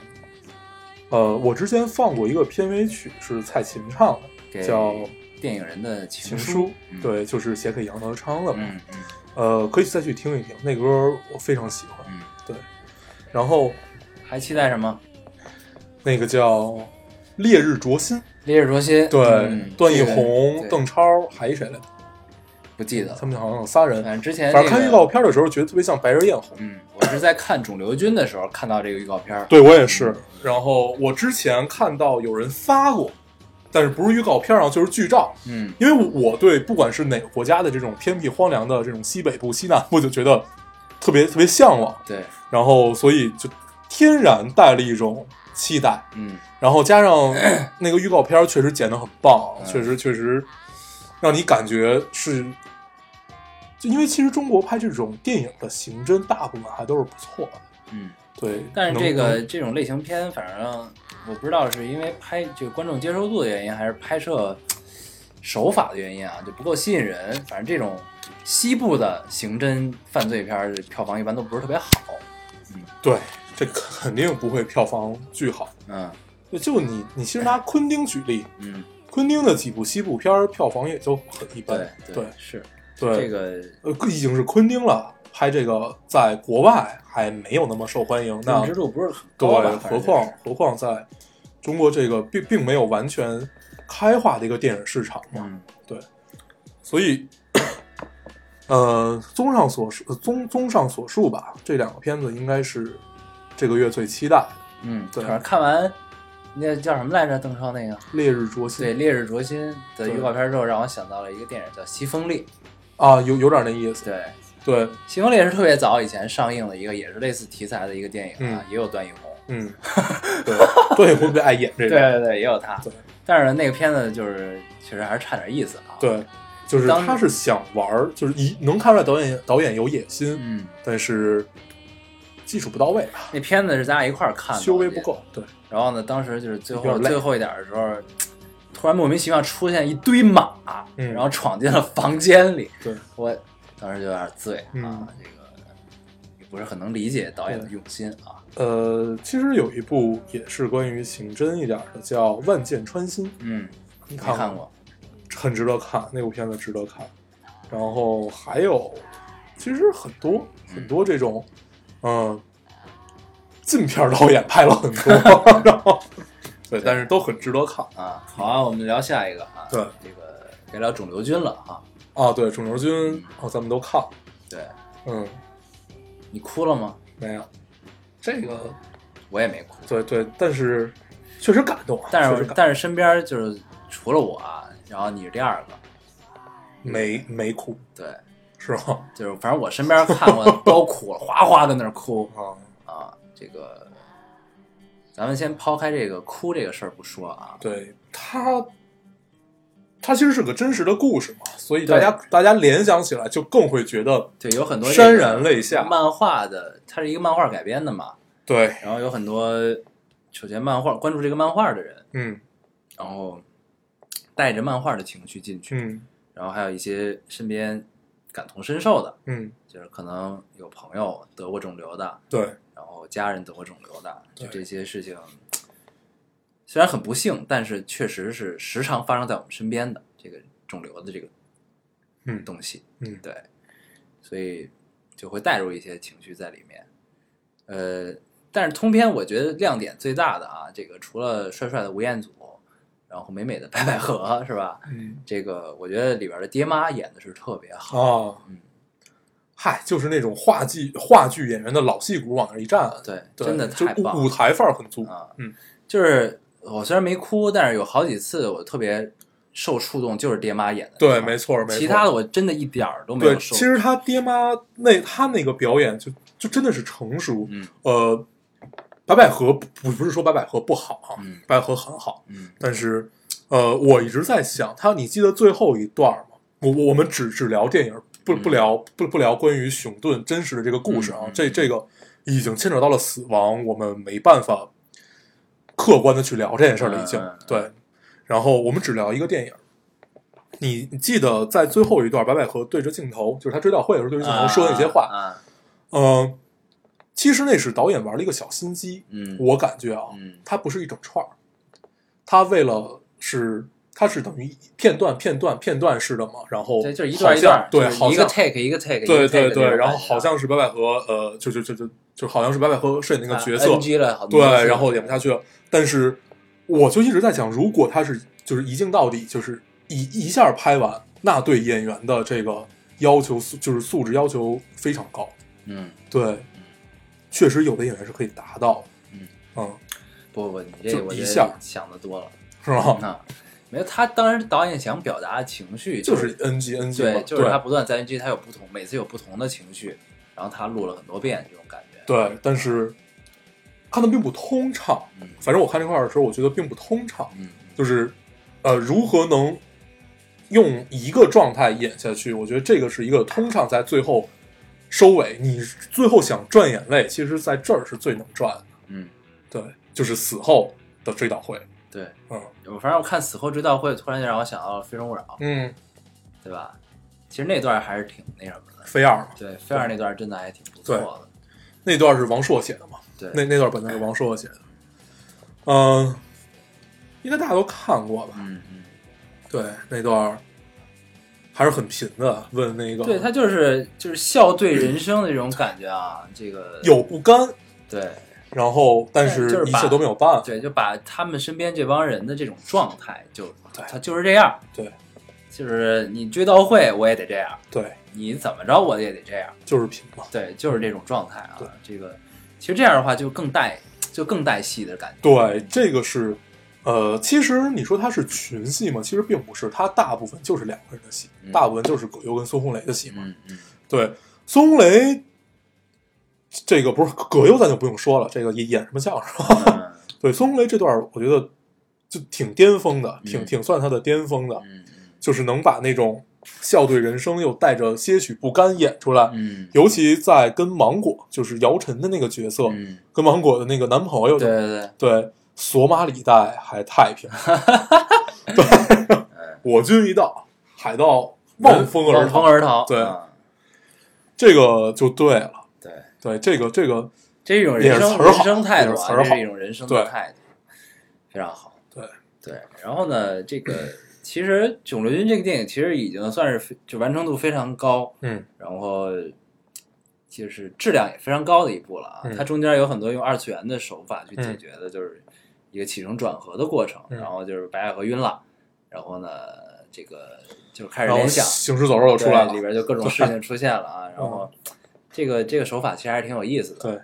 呃，我之前放过一个片尾曲，是蔡琴唱的，叫电影人的情情书。嗯，对，就是写给杨德昌的嘛。嗯嗯呃，可以再去听一听，那歌我非常喜欢。嗯，对，然后还期待什么？那个叫《烈日灼心》，烈日灼心。对，嗯段奕宏、邓超还有谁来着？不记得了。他们好像有仨人。反正之前那个反正看预告片的时候，觉得特别像白日焰红。嗯，我是在看《肿瘤君》的时候看到这个预告片。对我也是。然后我之前看到有人发过，但是不是预告片啊，就是剧照。嗯因为我对不管是哪个国家的这种偏僻荒凉的这种西北部、西南部，就觉得特别特别向往。对，然后所以就天然带了一种期待。嗯然后加上那个预告片确实剪得很棒，嗯确实确实让你感觉是，就因为其实中国拍这种电影的刑侦大部分还都是不错的，嗯，对。但是这个这种类型片，反正我不知道是因为拍这个观众接受度的原因，还是拍摄手法的原因啊，就不够吸引人。反正这种西部的刑侦犯罪片儿票房一般都不是特别好。嗯对这肯定不会票房巨好。嗯就你你其实拿昆汀举例，嗯，昆汀的几部西部片票房也就很一般对，对是对这个呃，已经是昆汀了，拍这个在国外还没有那么受欢迎，那认知度不是很对高吧？，反何况何况在中国这个并并没有完全开化的一个电影市场嘛，嗯所以，呃，综上所述，呃综综上所述吧，这两个片子应该是这个月最期待的，嗯，对看完那叫什么来着？邓超那个《烈日灼心》对《烈日灼心》的预告片之后，让我想到了一个电影叫《西风烈》。啊，有有点那意思，对，《对，西风烈》是特别早以前上映的一个，也是类似题材的一个电影啊，嗯也有段奕宏。嗯，对，段奕宏最爱演这个？对对对，也有他对。但是，那个片子就是确实还是差点意思啊。，对，就是当他是想玩儿，就是一能看出来导演导演有野心，嗯，但是技术不到位啊，那片子是咱俩一块儿看的，修为。不够，对，然后呢，当时就是最后最后一点的时候，突然莫名其妙出现一堆马，嗯然后闯进了房间里。对，我当时就有点醉啊，嗯这个也不是很能理解导演的用心啊。呃，其实有一部也是关于刑侦一点的，叫《万箭穿心》，嗯，你没看过？过。很值得看，那部片子值得看。然后还有，其实很多很多这种，嗯，禁片导演拍了很多，然后对，但是都很值得看。啊，好啊，我们聊下一个啊。对这个该聊肿瘤君了啊。啊，对，肿瘤君哦，咱们都看了，对嗯，你哭了吗？没有这个，我也没哭，对对，但是确实感动啊，但是但是身边就是除了我啊，然后你是第二个。没没哭对，是吗？就是反正我身边看过都哭了，哗哗在那儿哭啊，啊。这个，咱们先抛开这个哭这个事儿不说啊。对他，他其实是个真实的故事嘛，所以大家大家联想起来就更会觉得对，有很多潸然泪下。漫画的，它是一个漫画改编的嘛，对，然后有很多首先漫画关注这个漫画的人，嗯然后带着漫画的情绪进去，嗯然后还有一些身边感同身受的，嗯，就是可能有朋友得过肿瘤的，对，家人得过肿瘤的，就这些事情，虽然很不幸，但是确实是时常发生在我们身边的这个肿瘤的这个嗯。东西，嗯。对，所以就会带入一些情绪在里面。呃，但是通篇我觉得亮点最大的啊，这个除了帅帅的吴彦祖，然后美美的白百合是吧？嗯。这个我觉得里边的爹妈演的是特别好，啊，嗯，嗨，就是那种话剧话剧演员的老戏骨往那一站，对，对，真的就太棒了舞台范儿很足。啊，嗯，就是我虽然没哭，但是有好几次我特别受触动，就是爹妈演的，对，没错，没错。其他的我真的一点儿都没对，有受。其实他爹妈那他那个表演就就真的是成熟。嗯呃，白百合不不是说白百合不好啊，嗯白百合很好，嗯但是呃，我一直在想，他你记得最后一段吗？我我我们只只聊电影，不嗯。不聊不不聊关于熊顿真实的这个故事啊，这这个已经牵扯到了死亡，我们没办法客观的去聊这件事儿了，已经、对。然后我们只聊一个电影。你你记得在最后一段，白百合对着镜头，就是他追悼会的时候对着镜头说的那些话，啊，嗯、其实那是导演玩了一个小心机，嗯，我感觉啊，嗯。它不是一整串儿，他为了是它是等于片段片段片段式的嘛，然后对，就是一段一段，对，一个好像 take 一个 take，对一个 take 对对，然后好像是白百合，呃，就就就就就好像是白百合饰演那个啊角色，NG 了好多对，然后演不下去了。但是我就一直在想，如果他是就是一镜到底，就是一一下拍完，那对演员的这个要求素就是素质要求非常高。嗯，对，确实有的演员是可以达到。嗯。嗯，不不不，你这我一下。想的多了。是吗？啊，没有他当时导演想表达的情绪就是 NG NG 对，就是他不断在 NG，他有不同，每次有不同的情绪，然后他录了很多遍这种感觉。对，但是看的并不通畅。嗯反正我看这块的时候，我觉得并不通畅，嗯就是呃，如何能用一个状态演下去？我觉得这个是一个通畅，在最后收尾，你最后想赚眼泪，其实在这儿是最能赚的。嗯，对，就是死后的追悼会。对，嗯我反正我看死后追悼会，突然就让我想到了《非诚勿扰》，嗯，对吧？其实那段还是挺那什么的。飞二嘛，对，飞二那段真的还挺不错的。那段是王朔写的嘛？对，那那段本来是王朔写的。嗯、应该大家都看过吧？嗯嗯，对，那段还是很贫的。问那个，对他就是就是笑对人生的这种感觉啊，这个有不甘，对然后但是一切都没有办法。对，就把他们身边这帮人的这种状态，就对他就是这样，对就是你追悼会我也得这样，对，你怎么着我也得这样，就是平嘛。对，就是这种状态啊对。这个其实这样的话就更带就更带戏的感觉。对，这个是，呃，其实你说他是群戏嘛？其实并不是，他大部分就是两个人的戏，嗯大部分就是葛优跟孙红雷的戏嘛。嗯嗯对，孙红雷这个不是葛优，咱就不用说了，这个演演什么相声？嗯。对，孙红雷这段我觉得就挺巅峰的，挺嗯。挺算他的巅峰的，嗯就是能把那种笑对人生又带着些许不甘演出来。嗯。尤其在跟芒果，就是姚晨的那个角色，嗯，跟芒果的那个男朋友，对对对，对，索马里带还太平，对，我军一到，海盗望风而望风逃，而逃，对。嗯。这个就对了。对，这个这个，这种人生人生态度啊，这是一种人生的态度，非常好。对对，然后呢，这个其实《囧罗军》这个电影其实已经算是就完成度非常高，嗯然后就是质量也非常高的一部了啊。嗯它中间有很多用二次元的手法去解嗯决的，就是一个起承转合的过程。嗯然后就是白百合晕了，然后呢，这个就开始想，行尸走肉出来了里，边就各种事情出现了啊。然后这个这个手法其实还是挺有意思的。对，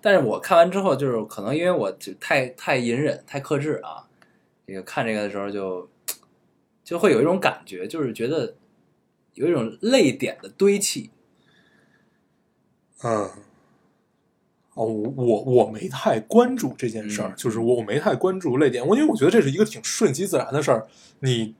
但是我看完之后，就是可能因为我就太太隐忍、太克制啊，这个看这个的时候就就会有一种感觉，就是觉得有一种泪点的堆砌。嗯，哦，我我我没太关注这件事儿，嗯就是我我没太关注泪点，我因为我觉得这是一个挺顺其自然的事儿。你，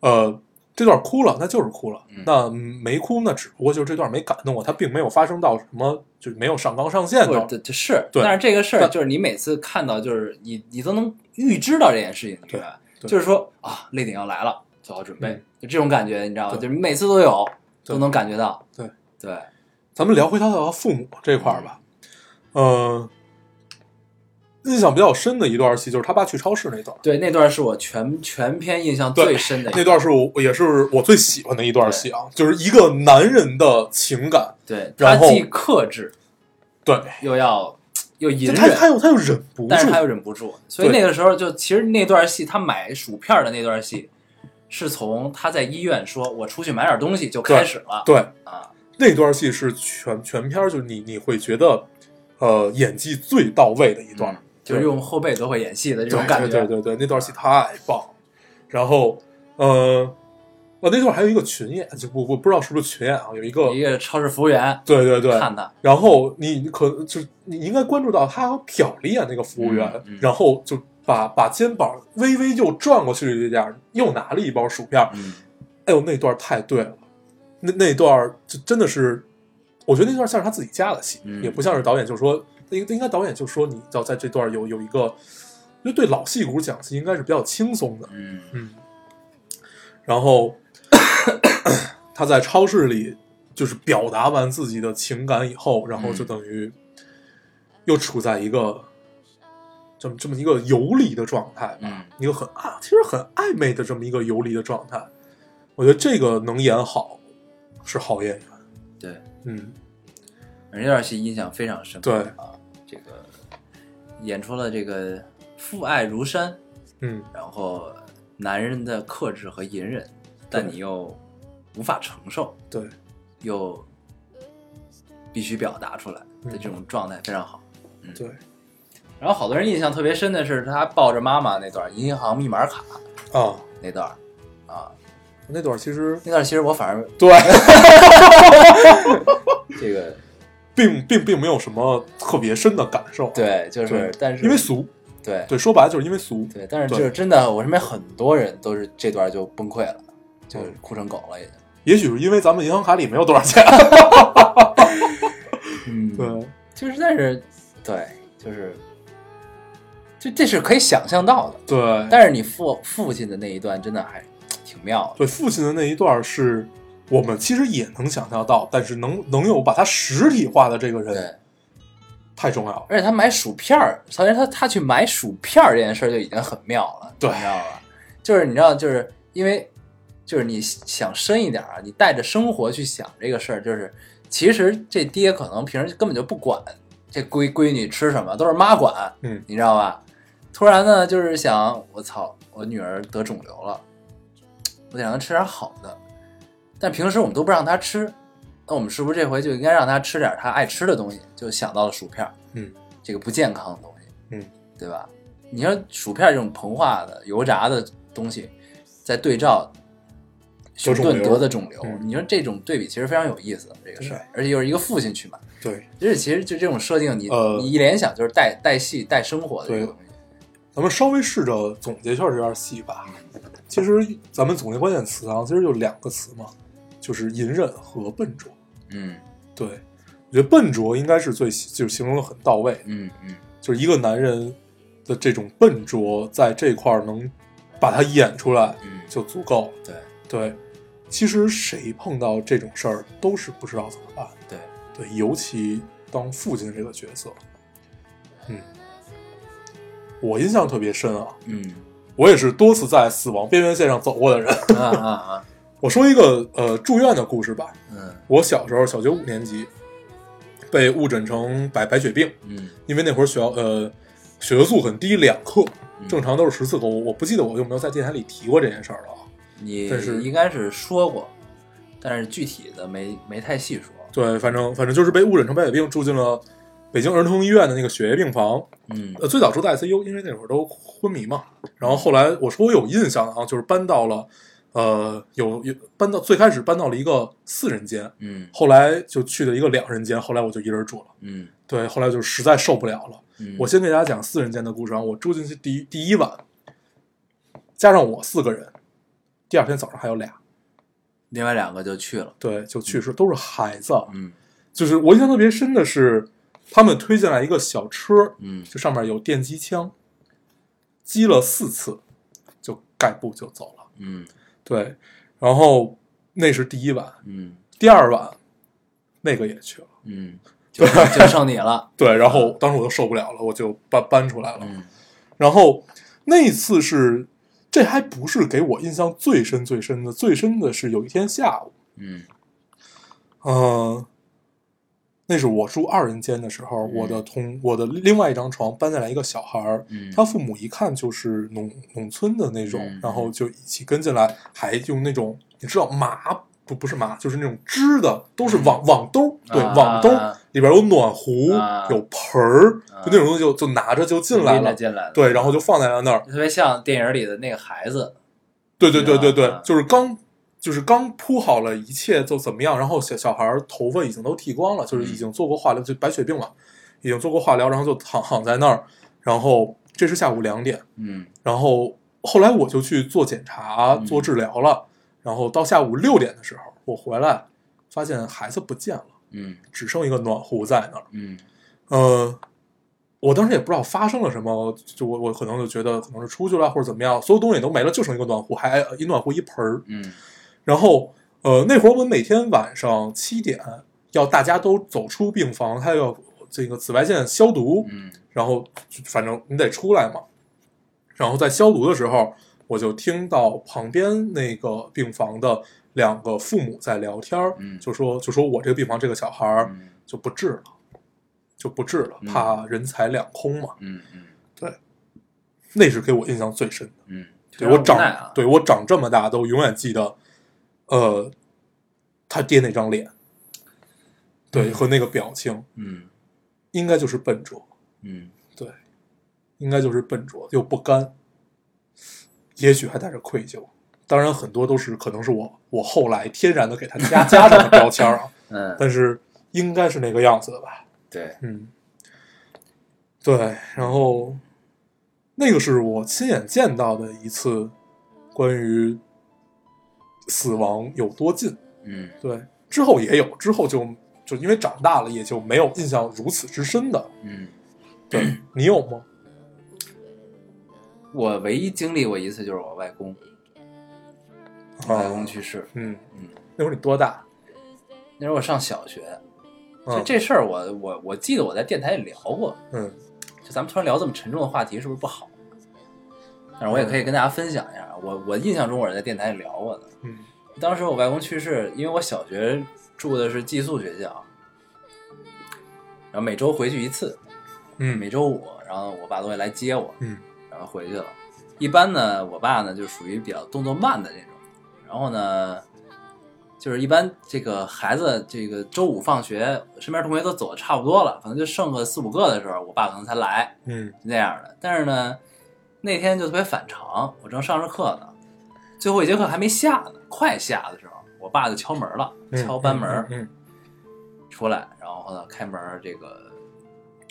呃，这段哭了，那就是哭了；嗯那没哭，那只不过就是这段没感动我，它并没有发生到什么，就是没有上纲上线不的。是，对但是这个事儿就是你每次看到，就是你你都能预知到这件事情，对就是说啊，泪点要来了，做好准备，嗯就这种感觉，你知道吗？就是每次都有，都能感觉到。对对，咱们聊回他的父母这块儿吧，呃，印象比较深的一段戏就是他爸去超市那段，对，那段是我全全篇印象最深的一那段是我也是我最喜欢的一段戏啊，就是一个男人的情感，对，他然后既克制对，又要又隐忍他他忍，又他又忍不住，但是他又忍不住，所以那个时候就其实那段戏，他买薯片的那段戏，是从他在医院说我出去买点东西就开始了对啊，那段戏是全全片就是你你会觉得，呃，演技最到位的一段，嗯就是用后背都会演戏的这种感觉，对对对对，那段戏太棒了。然后，呃，我那段还有一个群演，就我我不知道是不是群演啊，有一个一个超市服务员对对对，看他，然后你你可就是你应该关注到他瞟了一眼那个服务员，嗯嗯然后就把把肩膀微微又转过去一点，又拿了一包薯片哎呦，那段太对了，那那段就真的是，我觉得那段像是他自己加的戏，嗯也不像是导演就说，应应该导演就说你要在这段有有一个，因为对老戏骨讲戏应该是比较轻松的，嗯。嗯，然后他在超市里就是表达完自己的情感以后，然后就等于又处在一个这么这么一个游离的状态吧，嗯。一个很啊，其实很暧昧的这么一个游离的状态。我觉得这个能演好是好演员，对，嗯，而这段戏印象非常深刻对啊，这个演出了这个父爱如山，嗯，然后男人的克制和隐忍，但你又无法承受，对，又必须表达出来的这种状态非常好。嗯，对。然后好多人印象特别深的是他抱着妈妈那段银行密码卡啊，那段啊，那段其实那段其实我反而对。这个并并并没有什么特别深的感受。对，就是，但是因为俗，对对，说白了就是因为俗。对，但是就是真的，我身边很多人都是这段就崩溃了，就哭成狗了，已经。也许是因为咱们银行卡里没有多少钱。嗯，对，就是但是对，就是就这是可以想象到的，对，但是你父父亲的那一段真的还挺妙的。对父亲的那一段是我们其实也能想象到，但是能能有把它实体化的这个人对，太重要了。而且他买薯片儿，首先他他去买薯片儿这件事儿就已经很妙了，对你知道吧？就是你知道，就是因为就是你想深一点啊，你带着生活去想这个事儿，就是其实这爹可能平时根本就不管这闺闺女吃什么，都是妈管，嗯你知道吧？突然呢，就是想我操，我女儿得肿瘤了，我得让她吃点好的，但平时我们都不让他吃，那我们是不是这回就应该让他吃点他爱吃的东西？就想到了薯片，嗯，这个不健康的东西，嗯，对吧？你说薯片这种膨化的、油炸的东西，在对照熊顿得的肿瘤，嗯你说这种对比其实非常有意思，这个事儿，而且又是一个父亲去买，对，而且其实就这种设定你，呃你一联想就是带带戏、带生活的这个东西。咱们稍微试着总结一下这段戏吧。其实咱们总结关键词啊，其实就两个词嘛，就是隐忍和笨拙。嗯对，我觉得笨拙应该是最就是形容的很到位，嗯嗯，就是一个男人的这种笨拙，在这块儿能把它演出来嗯就足够。对对，其实谁碰到这种事儿都是不知道怎么办。对，对，尤其当父亲这个角色，嗯，我印象特别深啊。嗯我也是多次在死亡边缘线上走过的人。啊啊啊，我说一个呃住院的故事吧。嗯我小时候小学五年级被误诊成白白血病，嗯因为那会儿血呃血色素很低，两克，嗯正常都是十四克。我我不记得我有没有在电台里提过这件事儿了啊。你但是应该是说过，但是具体的没没太细说。对，反正反正就是被误诊成白血病，住进了北京儿童医院的那个血液病房。嗯呃，最早住在 ICU，因为那会儿都昏迷嘛。然后后来我说我有印象啊，就是搬到了，呃，有有搬到最开始搬到了一个四人间，嗯后来就去了一个两人间，后来我就一人住了。嗯对，后来就实在受不了了。嗯，我先给大家讲四人间的故事啊。我住进去第一第一晚，加上我四个人，第二天早上还有俩，另外两个就去了。对，就去世，都是孩子。嗯就是我印象特别深的是，他们推进来一个小车，嗯就上面有电击枪，击了四次，就盖布就走了。嗯对，然后那是第一晚，嗯第二晚那个也去了。嗯，就 就剩你了。对，然后当时我就受不了了，我就搬搬出来了。嗯然后那一次是，这还不是给我印象最深最深的，最深的是有一天下午，嗯嗯、那是我住二人间的时候，我的同我的另外一张床搬进来一个小孩儿，嗯。他父母一看就是农农村的那种，嗯。然后就一起跟进来，还用那种你知道麻不不是麻，就是那种织的，都是网、网兜，对，啊网兜啊里边有暖壶，啊。有盆儿，啊就那种东西就就拿着就进来了，进来了。对，然后就放在了那儿，特别像电影里的那个孩子。对对对对对啊，就是刚就是刚铺好了一切就怎么样，然后小小孩儿头发已经都剃光了，就是已经做过化疗，就白血病了，已经做过化疗，然后就躺躺在那儿，然后这是下午两点，嗯然后后来我就去做检查、嗯做治疗了，然后到下午六点的时候，我回来发现孩子不见了，嗯只剩一个暖壶在那儿。嗯呃，我当时也不知道发生了什么，就我我可能就觉得可能是出去了或者怎么样，所有东西都没了，就剩一个暖壶，还一暖壶一盆儿。嗯然后呃，那会儿我们每天晚上七点要大家都走出病房，他要这个紫外线消毒，嗯。然后反正你得出来嘛。然后在消毒的时候，我就听到旁边那个病房的两个父母在聊天儿，嗯。就说就说我这个病房这个小孩就不治了，就不治了，嗯。怕人财两空嘛。嗯嗯。那是给我印象最深的。嗯，对我长，对我长这么大都永远记得，呃，他爹那张脸，对和那个表情，嗯应该就是笨拙，嗯对，应该就是笨拙又不甘，也许还带着愧疚。当然，很多都是可能是我我后来天然的给他加 加上的标签啊。嗯但是应该是那个样子的吧。对，嗯，对，然后那个是我亲眼见到的一次关于死亡有多近。嗯对，之后也有，之后就就因为长大了，也就没有印象如此之深的。嗯，对 你有吗？我唯一经历过一次就是我外公，我外公去世，嗯嗯，那会儿你多大？那时候我上小学，就嗯这事儿我我我记得我在电台里聊过，嗯就咱们突然聊这么沉重的话题，是不是不好？但是我也可以跟大家分享一下，我我印象中我是在电台里聊过的。嗯当时我外公去世，因为我小学住的是寄宿学校，然后每周回去一次，嗯每周五，然后我爸都会来接我，嗯然后回去了。一般呢，我爸呢就属于比较动作慢的那种，然后呢，就是一般这个孩子这个周五放学，身边同学都走的差不多了，可能就剩个四五个的时候，我爸可能才来，嗯那样的。但是呢，那天就特别反常，我正上着课呢，最后一节课还没下呢，快下的时候，我爸就敲门了，嗯，敲班门、嗯，嗯出来，然后呢开门，这个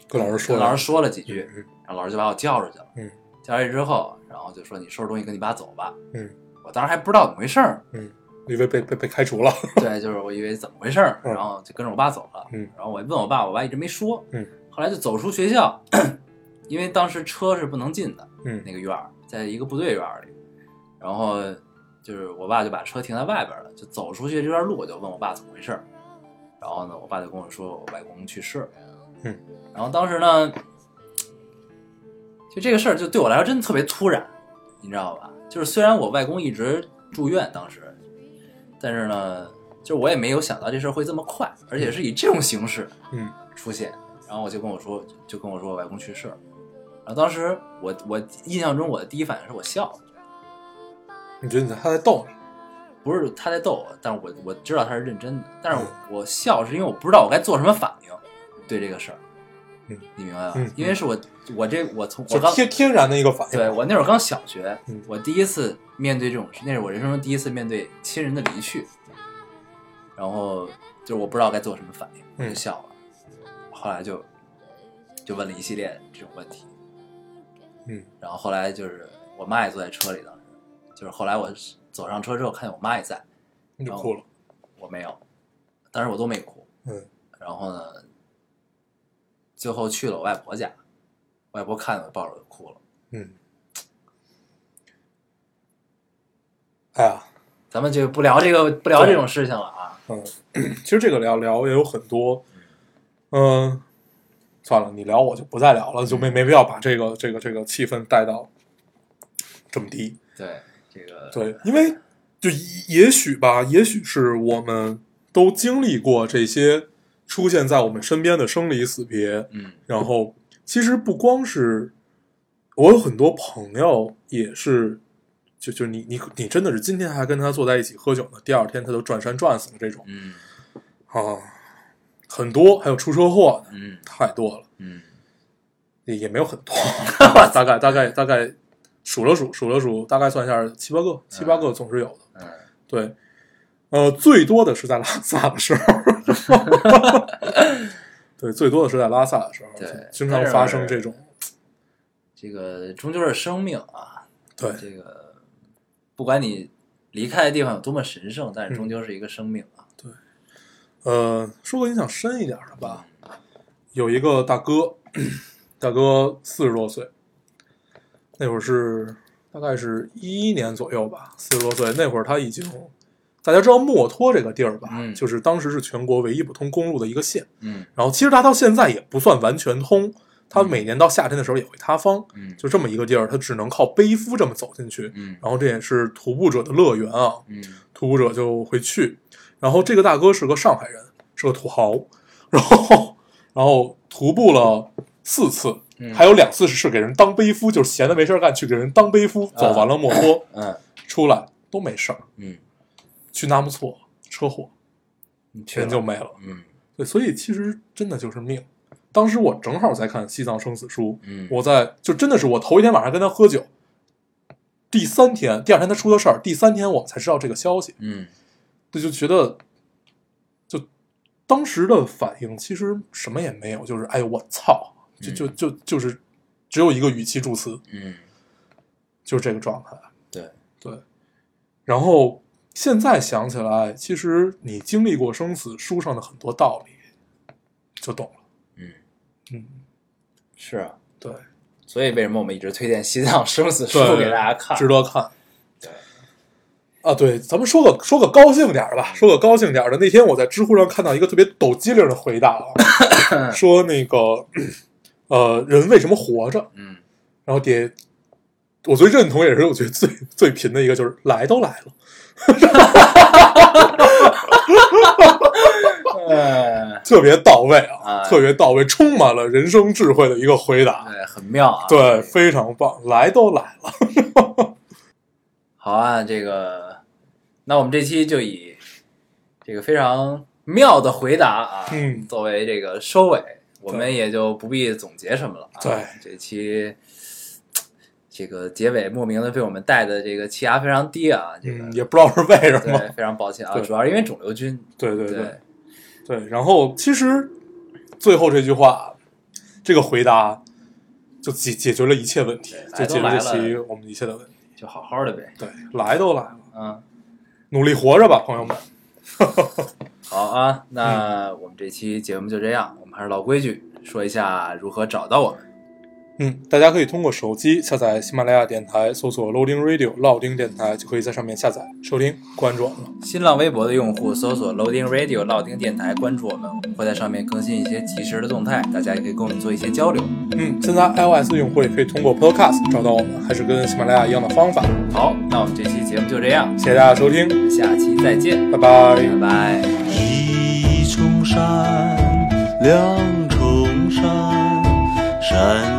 跟老师说，跟老师说了几句，嗯然后老师就把我叫出去了。嗯叫出去之后，然后就说你收拾东西跟你爸走吧。嗯我当时还不知道怎么回事儿，嗯，以为被被被开除了。对，就是我以为怎么回事然后就跟着我爸走了。嗯然后我问我爸，我爸一直没说。嗯，后来就走出学校，因为当时车是不能进的，嗯那个院儿在一个部队院里，然后就是我爸就把车停在外边了，就走出去这段路，我就问我爸怎么回事儿，然后呢，我爸就跟我说我外公去世了，嗯，然后当时呢，就这个事儿就对我来说真的特别突然，你知道吧？就是虽然我外公一直住院，当时，但是呢，就是我也没有想到这事儿会这么快，而且是以这种形式嗯出现。然后我就跟我说，就跟我说我外公去世了。然后当时我我印象中我的第一反应是我笑了，你觉得他在逗你？不是他在逗我，但是我我知道他是认真的，但是嗯我笑是因为我不知道我该做什么反应对这个事儿，嗯，你明白吗？嗯因为是我我这我从我就刚天天然的一个反应。对我那会儿刚小学，嗯我第一次面对这种，那是我人生中第一次面对亲人的离去，然后就是我不知道该做什么反应，我就嗯笑了，后来就就问了一系列这种问题，嗯然后后来就是我妈也坐在车里，当时就是后来我走上车之后，看见我妈也在，你就哭了。我没有，当时我都没哭，嗯然后呢，最后去了我外婆家，外婆看见我抱着我就哭了。嗯。哎呀，咱们就不聊这个不聊这种事情了啊。嗯，其实这个聊聊也有很多，嗯、算了，你聊我就不再聊了，就没没必要把这个这个这个气氛带到这么低。对，这个对，因为就也许吧，也许是我们都经历过这些出现在我们身边的生离死别，嗯然后其实不光是我有很多朋友也是，就就你你你真的是今天还跟他坐在一起喝酒呢，第二天他就转山转死了这种嗯啊，很多，还有出车祸的嗯。太多了，嗯。也也没有很多，大概大概大概数了数数了数，大概算一下七八个，七八个总是有的。嗯。对，呃，最多的是在拉萨的时候，对，最多的是在拉萨的时候，对经常发生这种，这个终究是生命啊。对，这个不管你离开的地方有多么神圣，嗯但是终究是一个生命啊。呃，说个印象深一点的吧，有一个大哥，大哥四十多岁，那会儿是大概是一一年左右吧，四十多岁那会儿他已经，大家知道墨脱这个地儿吧，嗯就是当时是全国唯一不通公路的一个县，嗯然后其实它到现在也不算完全通，它每年到夏天的时候也会塌方，嗯就这么一个地儿，它只能靠背夫这么走进去，嗯然后这也是徒步者的乐园啊，嗯徒步者就会去。然后这个大哥是个上海人，是个土豪，然后 然后徒步了四次，嗯。还有两次是给人当背夫，就是闲的没事干去给人当背夫，走完了墨脱、嗯出来都没事儿，嗯，去纳木错车祸人就没了。嗯。对，所以其实真的就是命。当时我正好在看《西藏生死书》，嗯。我在就真的是我头一天晚上跟他喝酒，第三天第二天他出的事儿，第三天我们才知道这个消息，嗯这就觉得就当时的反应其实什么也没有，就是哎呦我操，就就就就是只有一个语气助词，嗯，就是这个状态。对，对，然后现在想起来，其实你经历过生死，书上的很多道理就懂了。嗯，嗯，是啊，对，所以为什么我们一直推荐《西藏生死书》，给大家看？值得看。对，啊，对，咱们说个说个高兴点儿的吧，说个高兴点儿的。那天我在知乎上看到一个特别抖机灵的回答啊，说那个呃，人为什么活着？嗯，然后底下我最认同，也是我觉得最最贫的一个，就是来都来了，呃，特别到位啊，哎特别到位，充满了人生智慧的一个回答，对，很妙啊。对，非常棒，来都来了，好啊，这个，那我们这期就以这个非常妙的回答啊，嗯作为这个收尾，我们也就不必总结什么了、啊。对，这期这个结尾莫名的被我们带的这个气压非常低啊，这个、嗯，也不知道是为什么，对，非常抱歉啊，对主要是因为肿瘤菌。对对对对对，然后其实最后这句话，这个回答就解解决了一切问题，就解决这期了我们一切的问题。就好好的呗。对，来都来了，嗯，努力活着吧，朋友们。好啊，那我们这期节目就这样，我们还是老规矩，说一下如何找到我们。嗯，大家可以通过手机下载喜马拉雅电台，搜索 Loading Radio 老丁电台，就可以在上面下载收听，关注我们了。新浪微博的用户搜索 Loading Radio 老丁电台，关注我们，我们会在上面更新一些及时的动态，大家也可以跟我们做一些交流。嗯，现在 iOS 用户也可以通过 Podcast 找到我们，还是跟喜马拉雅一样的方法。好，那我们这期节目就这样，谢谢大家收听，下期再见，拜拜拜拜。一重山，两重山，山